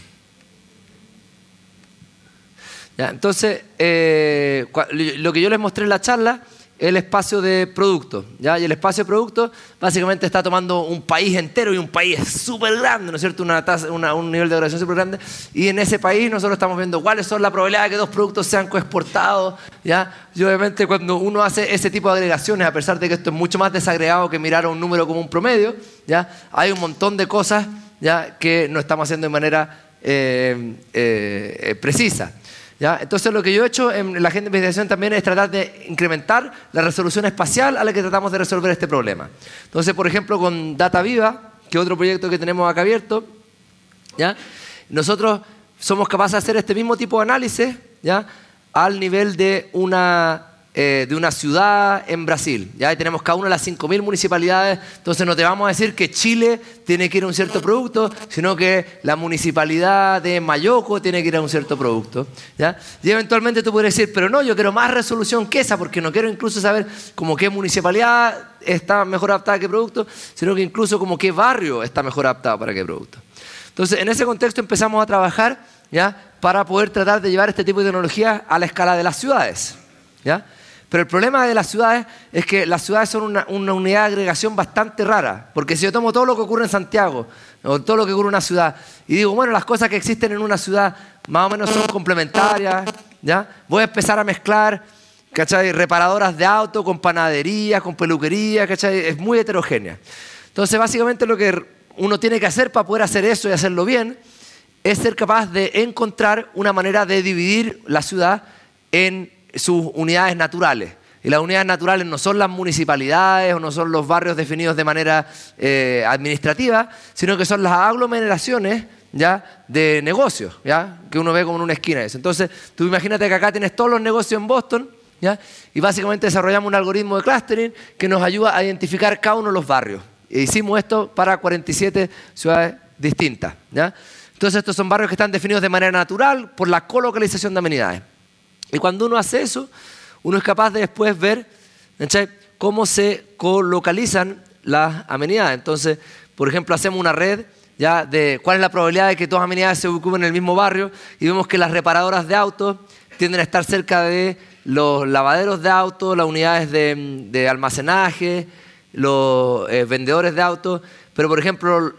Ya, entonces, eh, lo que yo les mostré en la charla el espacio de producto. ¿ya? Y el espacio de producto básicamente está tomando un país entero y un país súper grande, ¿no es cierto? Un nivel de duración súper grande. Y en ese país nosotros estamos viendo cuáles son las probabilidades de que dos productos sean coexportados. ¿ya? Y obviamente cuando uno hace ese tipo de agregaciones, a pesar de que esto es mucho más desagregado que mirar un número como un promedio, ¿ya? hay un montón de cosas ¿ya? que no estamos haciendo de manera eh, eh, precisa. Entonces lo que yo he hecho en la agenda de investigación también es tratar de incrementar la resolución espacial a la que tratamos de resolver este problema. Entonces, por ejemplo, con Data Viva, que es otro proyecto que tenemos acá abierto, nosotros somos capaces de hacer este mismo tipo de análisis al nivel de una eh, de una ciudad en Brasil. Ya tenemos cada una de las 5.000 municipalidades, entonces no te vamos a decir que Chile tiene que ir a un cierto producto, sino que la municipalidad de Mayoco tiene que ir a un cierto producto. ¿ya? Y eventualmente tú puedes decir, pero no, yo quiero más resolución que esa, porque no quiero incluso saber como qué municipalidad está mejor adaptada a qué producto, sino que incluso como qué barrio está mejor adaptado para qué producto. Entonces, en ese contexto empezamos a trabajar ¿ya? para poder tratar de llevar este tipo de tecnología a la escala de las ciudades. ¿ya? Pero el problema de las ciudades es que las ciudades son una, unidad de agregación bastante rara. Porque si yo tomo todo lo que ocurre en Santiago, o todo lo que ocurre en una ciudad, y digo, bueno, las cosas que existen en una ciudad más o menos son complementarias, ¿ya? Voy a empezar a mezclar, ¿cachai? Reparadoras de auto con panadería, con peluquería, ¿cachai? Es muy heterogénea. Entonces, básicamente lo que uno tiene que hacer para poder hacer eso y hacerlo bien es ser capaz de encontrar una manera de dividir la ciudad en sus unidades naturales. Y las unidades naturales no son las municipalidades o no son los barrios definidos de manera eh, administrativa, sino que son las aglomeraciones ¿ya? de negocios, ¿ya? que uno ve como en una esquina. Eso. Entonces, tú imagínate que acá tienes todos los negocios en Boston ¿ya? y básicamente desarrollamos un algoritmo de clustering que nos ayuda a identificar cada uno de los barrios. E hicimos esto para 47 ciudades distintas. ¿ya? Entonces, estos son barrios que están definidos de manera natural por la colocalización de amenidades. Y cuando uno hace eso, uno es capaz de después ver cómo se colocalizan las amenidades. Entonces, por ejemplo, hacemos una red ya de cuál es la probabilidad de que todas las amenidades se ocupen en el mismo barrio y vemos que las reparadoras de autos tienden a estar cerca de los lavaderos de autos, las unidades de, almacenaje, los eh, vendedores de autos, pero por ejemplo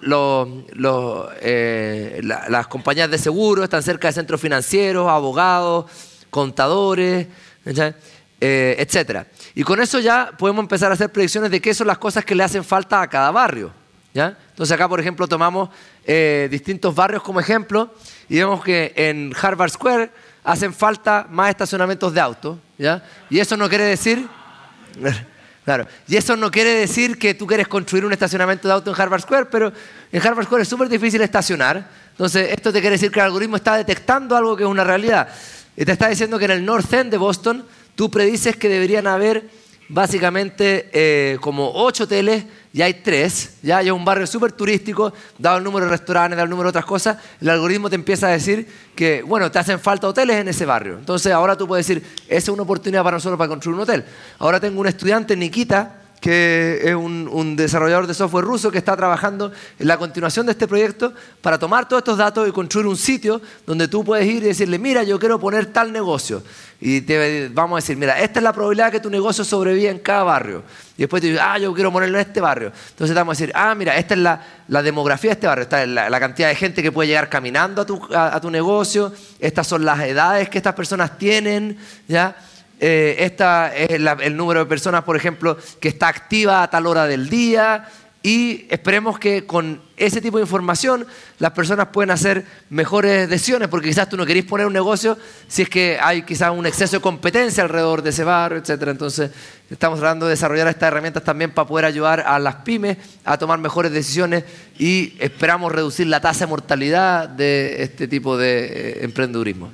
eh, las compañías de seguro están cerca de centros financieros, abogados, contadores, eh, etc. Y con eso ya podemos empezar a hacer predicciones de qué son las cosas que le hacen falta a cada barrio. ¿ya? Entonces acá, por ejemplo, tomamos distintos barrios como ejemplo y vemos que en Harvard Square hacen falta más estacionamientos de autos. Y eso no quiere decir... [LAUGHS] Claro. Y eso no quiere decir que tú quieres construir un estacionamiento de auto en Harvard Square, pero en Harvard Square es súper difícil estacionar. Entonces, esto te quiere decir que el algoritmo está detectando algo que es una realidad. Y te está diciendo que en el North End de Boston tú predices que deberían haber básicamente eh, como ocho hoteles, ya hay tres, ya hay un barrio súper turístico, dado el número de restaurantes, dado el número de otras cosas, el algoritmo te empieza a decir que, bueno, te hacen falta hoteles en ese barrio. Entonces ahora tú puedes decir, esa es una oportunidad para nosotros para construir un hotel. Ahora tengo un estudiante, Nikita, que es un, desarrollador de software ruso que está trabajando en la continuación de este proyecto para tomar todos estos datos y construir un sitio donde tú puedes ir y decirle, mira, yo quiero poner tal negocio. Y te vamos a decir, mira, esta es la probabilidad que tu negocio sobreviva en cada barrio. Y después te dices, ah, yo quiero ponerlo en este barrio. Entonces te vamos a decir, ah, mira, esta es la, demografía de este barrio, esta es la, cantidad de gente que puede llegar caminando a tu, a tu negocio, estas son las edades que estas personas tienen, ¿ya? Eh, esta es el número de personas, por ejemplo, que está activa a tal hora del día. Y esperemos que con ese tipo de información las personas puedan hacer mejores decisiones, porque quizás tú no querés poner un negocio si es que hay quizás un exceso de competencia alrededor de ese barrio, etc. Entonces, estamos tratando de desarrollar estas herramientas también para poder ayudar a las pymes a tomar mejores decisiones y esperamos reducir la tasa de mortalidad de este tipo de eh, emprendedurismo.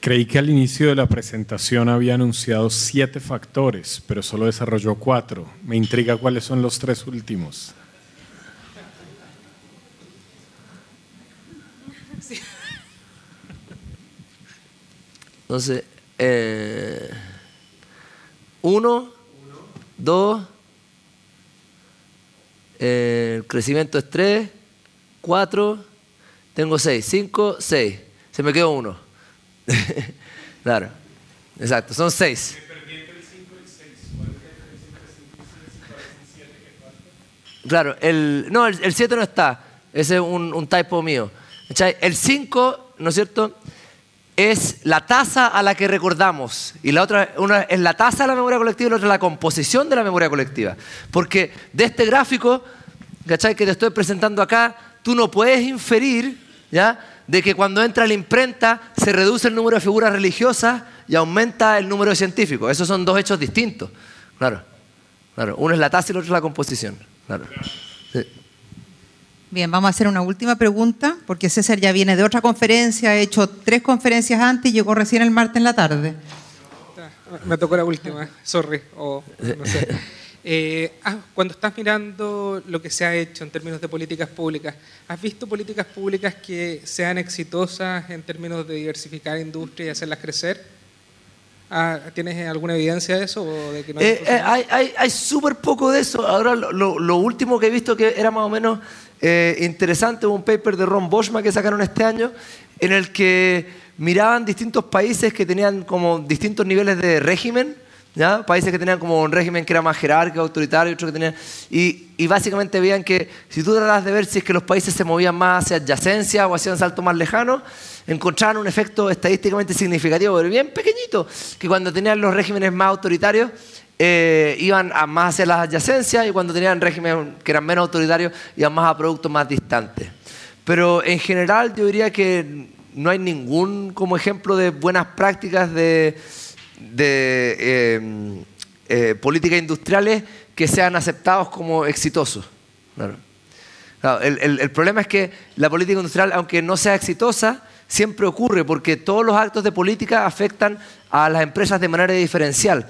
Creí que al inicio de la presentación había anunciado siete factores, pero solo desarrolló cuatro. Me intriga cuáles son los tres últimos.
Entonces, eh, uno, dos, eh, el crecimiento es tres, cuatro, tengo seis, cinco, seis. Se me quedó uno. [LAUGHS] claro, exacto, son seis. Claro, el, no, el 7 no está, ese es un, un typo mío. El 5, ¿no es cierto? Es la tasa a la que recordamos. Y la otra una es la tasa de la memoria colectiva y la otra es la composición de la memoria colectiva. Porque de este gráfico, ¿cachai? Que te estoy presentando acá, tú no puedes inferir, ¿ya? De que cuando entra la imprenta se reduce el número de figuras religiosas y aumenta el número de científicos. Esos son dos hechos distintos. Claro, claro. Uno es la tasa y el otro es la composición. Claro.
Bien, vamos a hacer una última pregunta, porque César ya viene de otra conferencia, ha hecho tres conferencias antes y llegó recién el martes en la tarde.
Me tocó la última, sorry. [LAUGHS] Eh, ah, cuando estás mirando lo que se ha hecho en términos de políticas públicas, ¿has visto políticas públicas que sean exitosas en términos de diversificar industria y hacerlas crecer? Ah, ¿Tienes alguna evidencia de eso?
de que eh, eh, hay hay, súper poco de eso. Ahora lo, último que he visto que era más o menos interesante, un paper de Ron Boschman que sacaron este año, en el que miraban distintos países que tenían como distintos niveles de régimen Países que tenían como un régimen que era más jerárquico, autoritario, otros que tenían... Y, básicamente veían que si tú tratas de ver si es que los países se movían más hacia adyacencia o hacia un salto más lejano, encontraban un efecto estadísticamente significativo, pero bien pequeñito, que cuando tenían los regímenes más autoritarios, eh, iban más hacia las adyacencias y cuando tenían regímenes que eran menos autoritarios, iban más a productos más distantes. Pero en general yo diría que no hay ningún como ejemplo de buenas prácticas de de em, eh, políticas industriales que sean aceptados como exitosos. el, problema es que la política industrial, aunque no sea exitosa, siempre ocurre porque todos los actos de política afectan a las empresas de manera diferencial.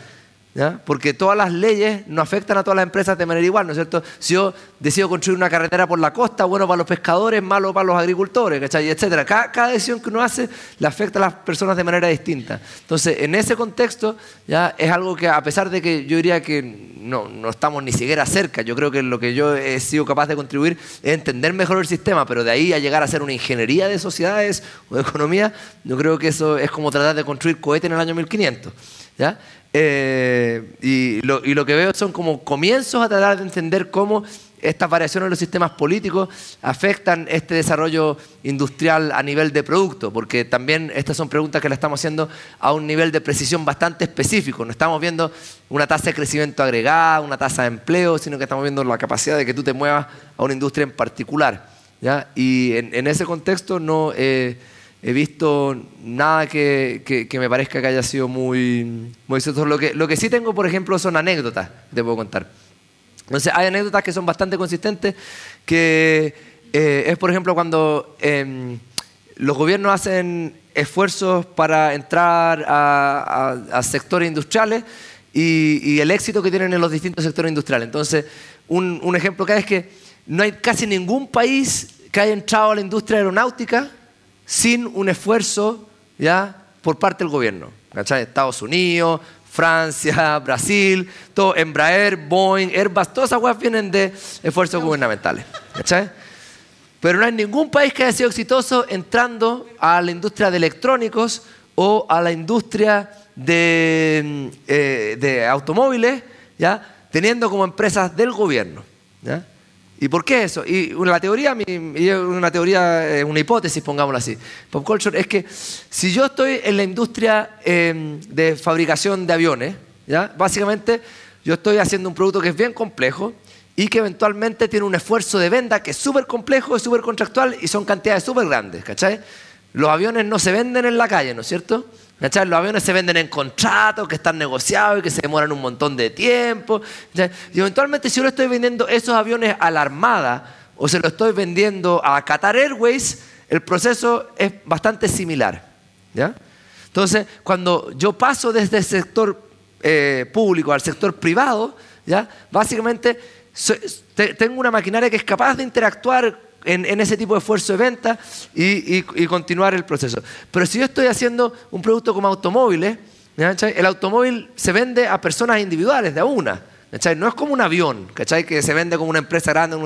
Porque todas las leyes no afectan a todas las empresas de manera igual, ¿no es cierto? Si yo decido construir una carretera por la costa, bueno para los pescadores, malo para los agricultores, ¿cachai? Etcétera. Cada, decisión que uno hace le afecta a las personas de manera distinta. Entonces, en ese contexto, ya es algo que a pesar de que yo diría que no, no estamos ni siquiera cerca, yo creo que lo que yo he sido capaz de contribuir es entender mejor el sistema, pero de ahí a llegar a ser una ingeniería de sociedades o de economía, yo creo que eso es como tratar de construir cohete en el año 1500. ¿ya? Eh, y, lo, que veo son como comienzos a tratar de entender cómo estas variaciones en los sistemas políticos afectan este desarrollo industrial a nivel de producto, porque también estas son preguntas que le estamos haciendo a un nivel de precisión bastante específico. No estamos viendo una tasa de crecimiento agregada, una tasa de empleo, sino que estamos viendo la capacidad de que tú te muevas a una industria en particular. ¿ya? Y en, ese contexto no he visto nada que, me parezca que haya sido muy, muy Lo que, lo que sí tengo, por ejemplo, son anécdotas, te puedo contar. Entonces hay anécdotas que son bastante consistentes, que eh, es por ejemplo cuando em, los gobiernos hacen esfuerzos para entrar a, sectores industriales y, el éxito que tienen en los distintos sectores industriales. Entonces, un, un ejemplo que hay es que no hay casi ningún país que haya entrado a la industria aeronáutica sin un esfuerzo ¿ya? por parte del gobierno. ¿cachai? Estados Unidos, Francia, [LAUGHS] Brasil, todo, Embraer, Boeing, Airbus, todas esas cosas vienen de esfuerzos gubernamentales. ¿cachai? Pero no hay ningún país que haya sido exitoso entrando a la industria de electrónicos o a la industria de, eh, de automóviles, ¿ya? teniendo como empresas del gobierno. ¿Y por qué eso? Y la teoría, una teoría, eh, una hipótesis, pongámoslo así, pop culture, es que si yo estoy en la industria em, de fabricación de aviones, ¿ya? básicamente yo estoy haciendo un producto que es bien complejo y que eventualmente tiene un esfuerzo de venta que es súper complejo, es súper contractual y son cantidades súper grandes, ¿cachai? Los aviones no se venden en la calle, ¿no es cierto? Los aviones se venden en contratos que están negociados y que se demoran un montón de tiempo. Y eventualmente si yo le estoy vendiendo esos aviones a la Armada o se lo estoy vendiendo a Qatar Airways, el proceso es bastante similar. ¿ya? Entonces, cuando yo paso desde el sector eh, público al sector privado, ¿ya? básicamente tengo una maquinaria que es capaz de interactuar en, ese tipo de esfuerzo de venta y, continuar el proceso. Pero si yo estoy haciendo un producto como automóviles, el automóvil se vende a personas individuales, de a una. No es como un avión, ¿cachai? que se vende como una empresa grande,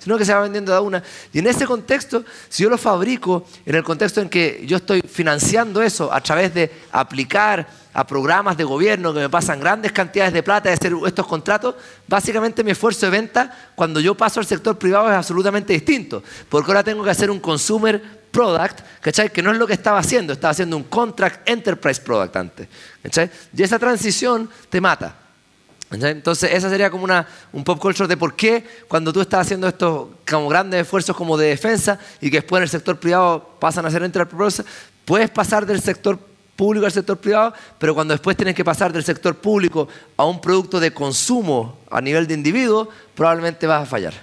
sino que se va vendiendo de una. Y en ese contexto, si yo lo fabrico, en el contexto en que yo estoy financiando eso a través de aplicar a programas de gobierno que me pasan grandes cantidades de plata de hacer estos contratos, básicamente mi esfuerzo de venta cuando yo paso al sector privado es absolutamente distinto, porque ahora tengo que hacer un consumer product, ¿cachai? Que no es lo que estaba haciendo, estaba haciendo un contract enterprise product antes, ¿cachai? Y esa transición te mata. Entonces, esa sería como una, un pop culture de por qué cuando tú estás haciendo estos como grandes esfuerzos como de defensa y que después en el sector privado pasan a ser enterprise, puedes pasar del sector público al sector privado, pero cuando después tienes que pasar del sector público a un producto de consumo a nivel de individuo, probablemente vas a fallar.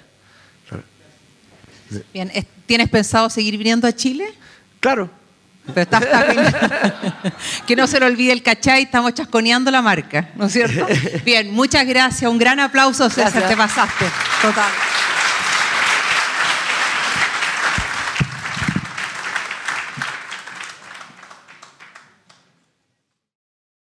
Bien, ¿tienes pensado seguir viniendo a Chile?
Claro. [LAUGHS]
que no se le olvide el cachai, estamos chasconeando la marca, ¿no es cierto? [LAUGHS] Bien, muchas gracias, un gran aplauso, César, te pasaste. Total.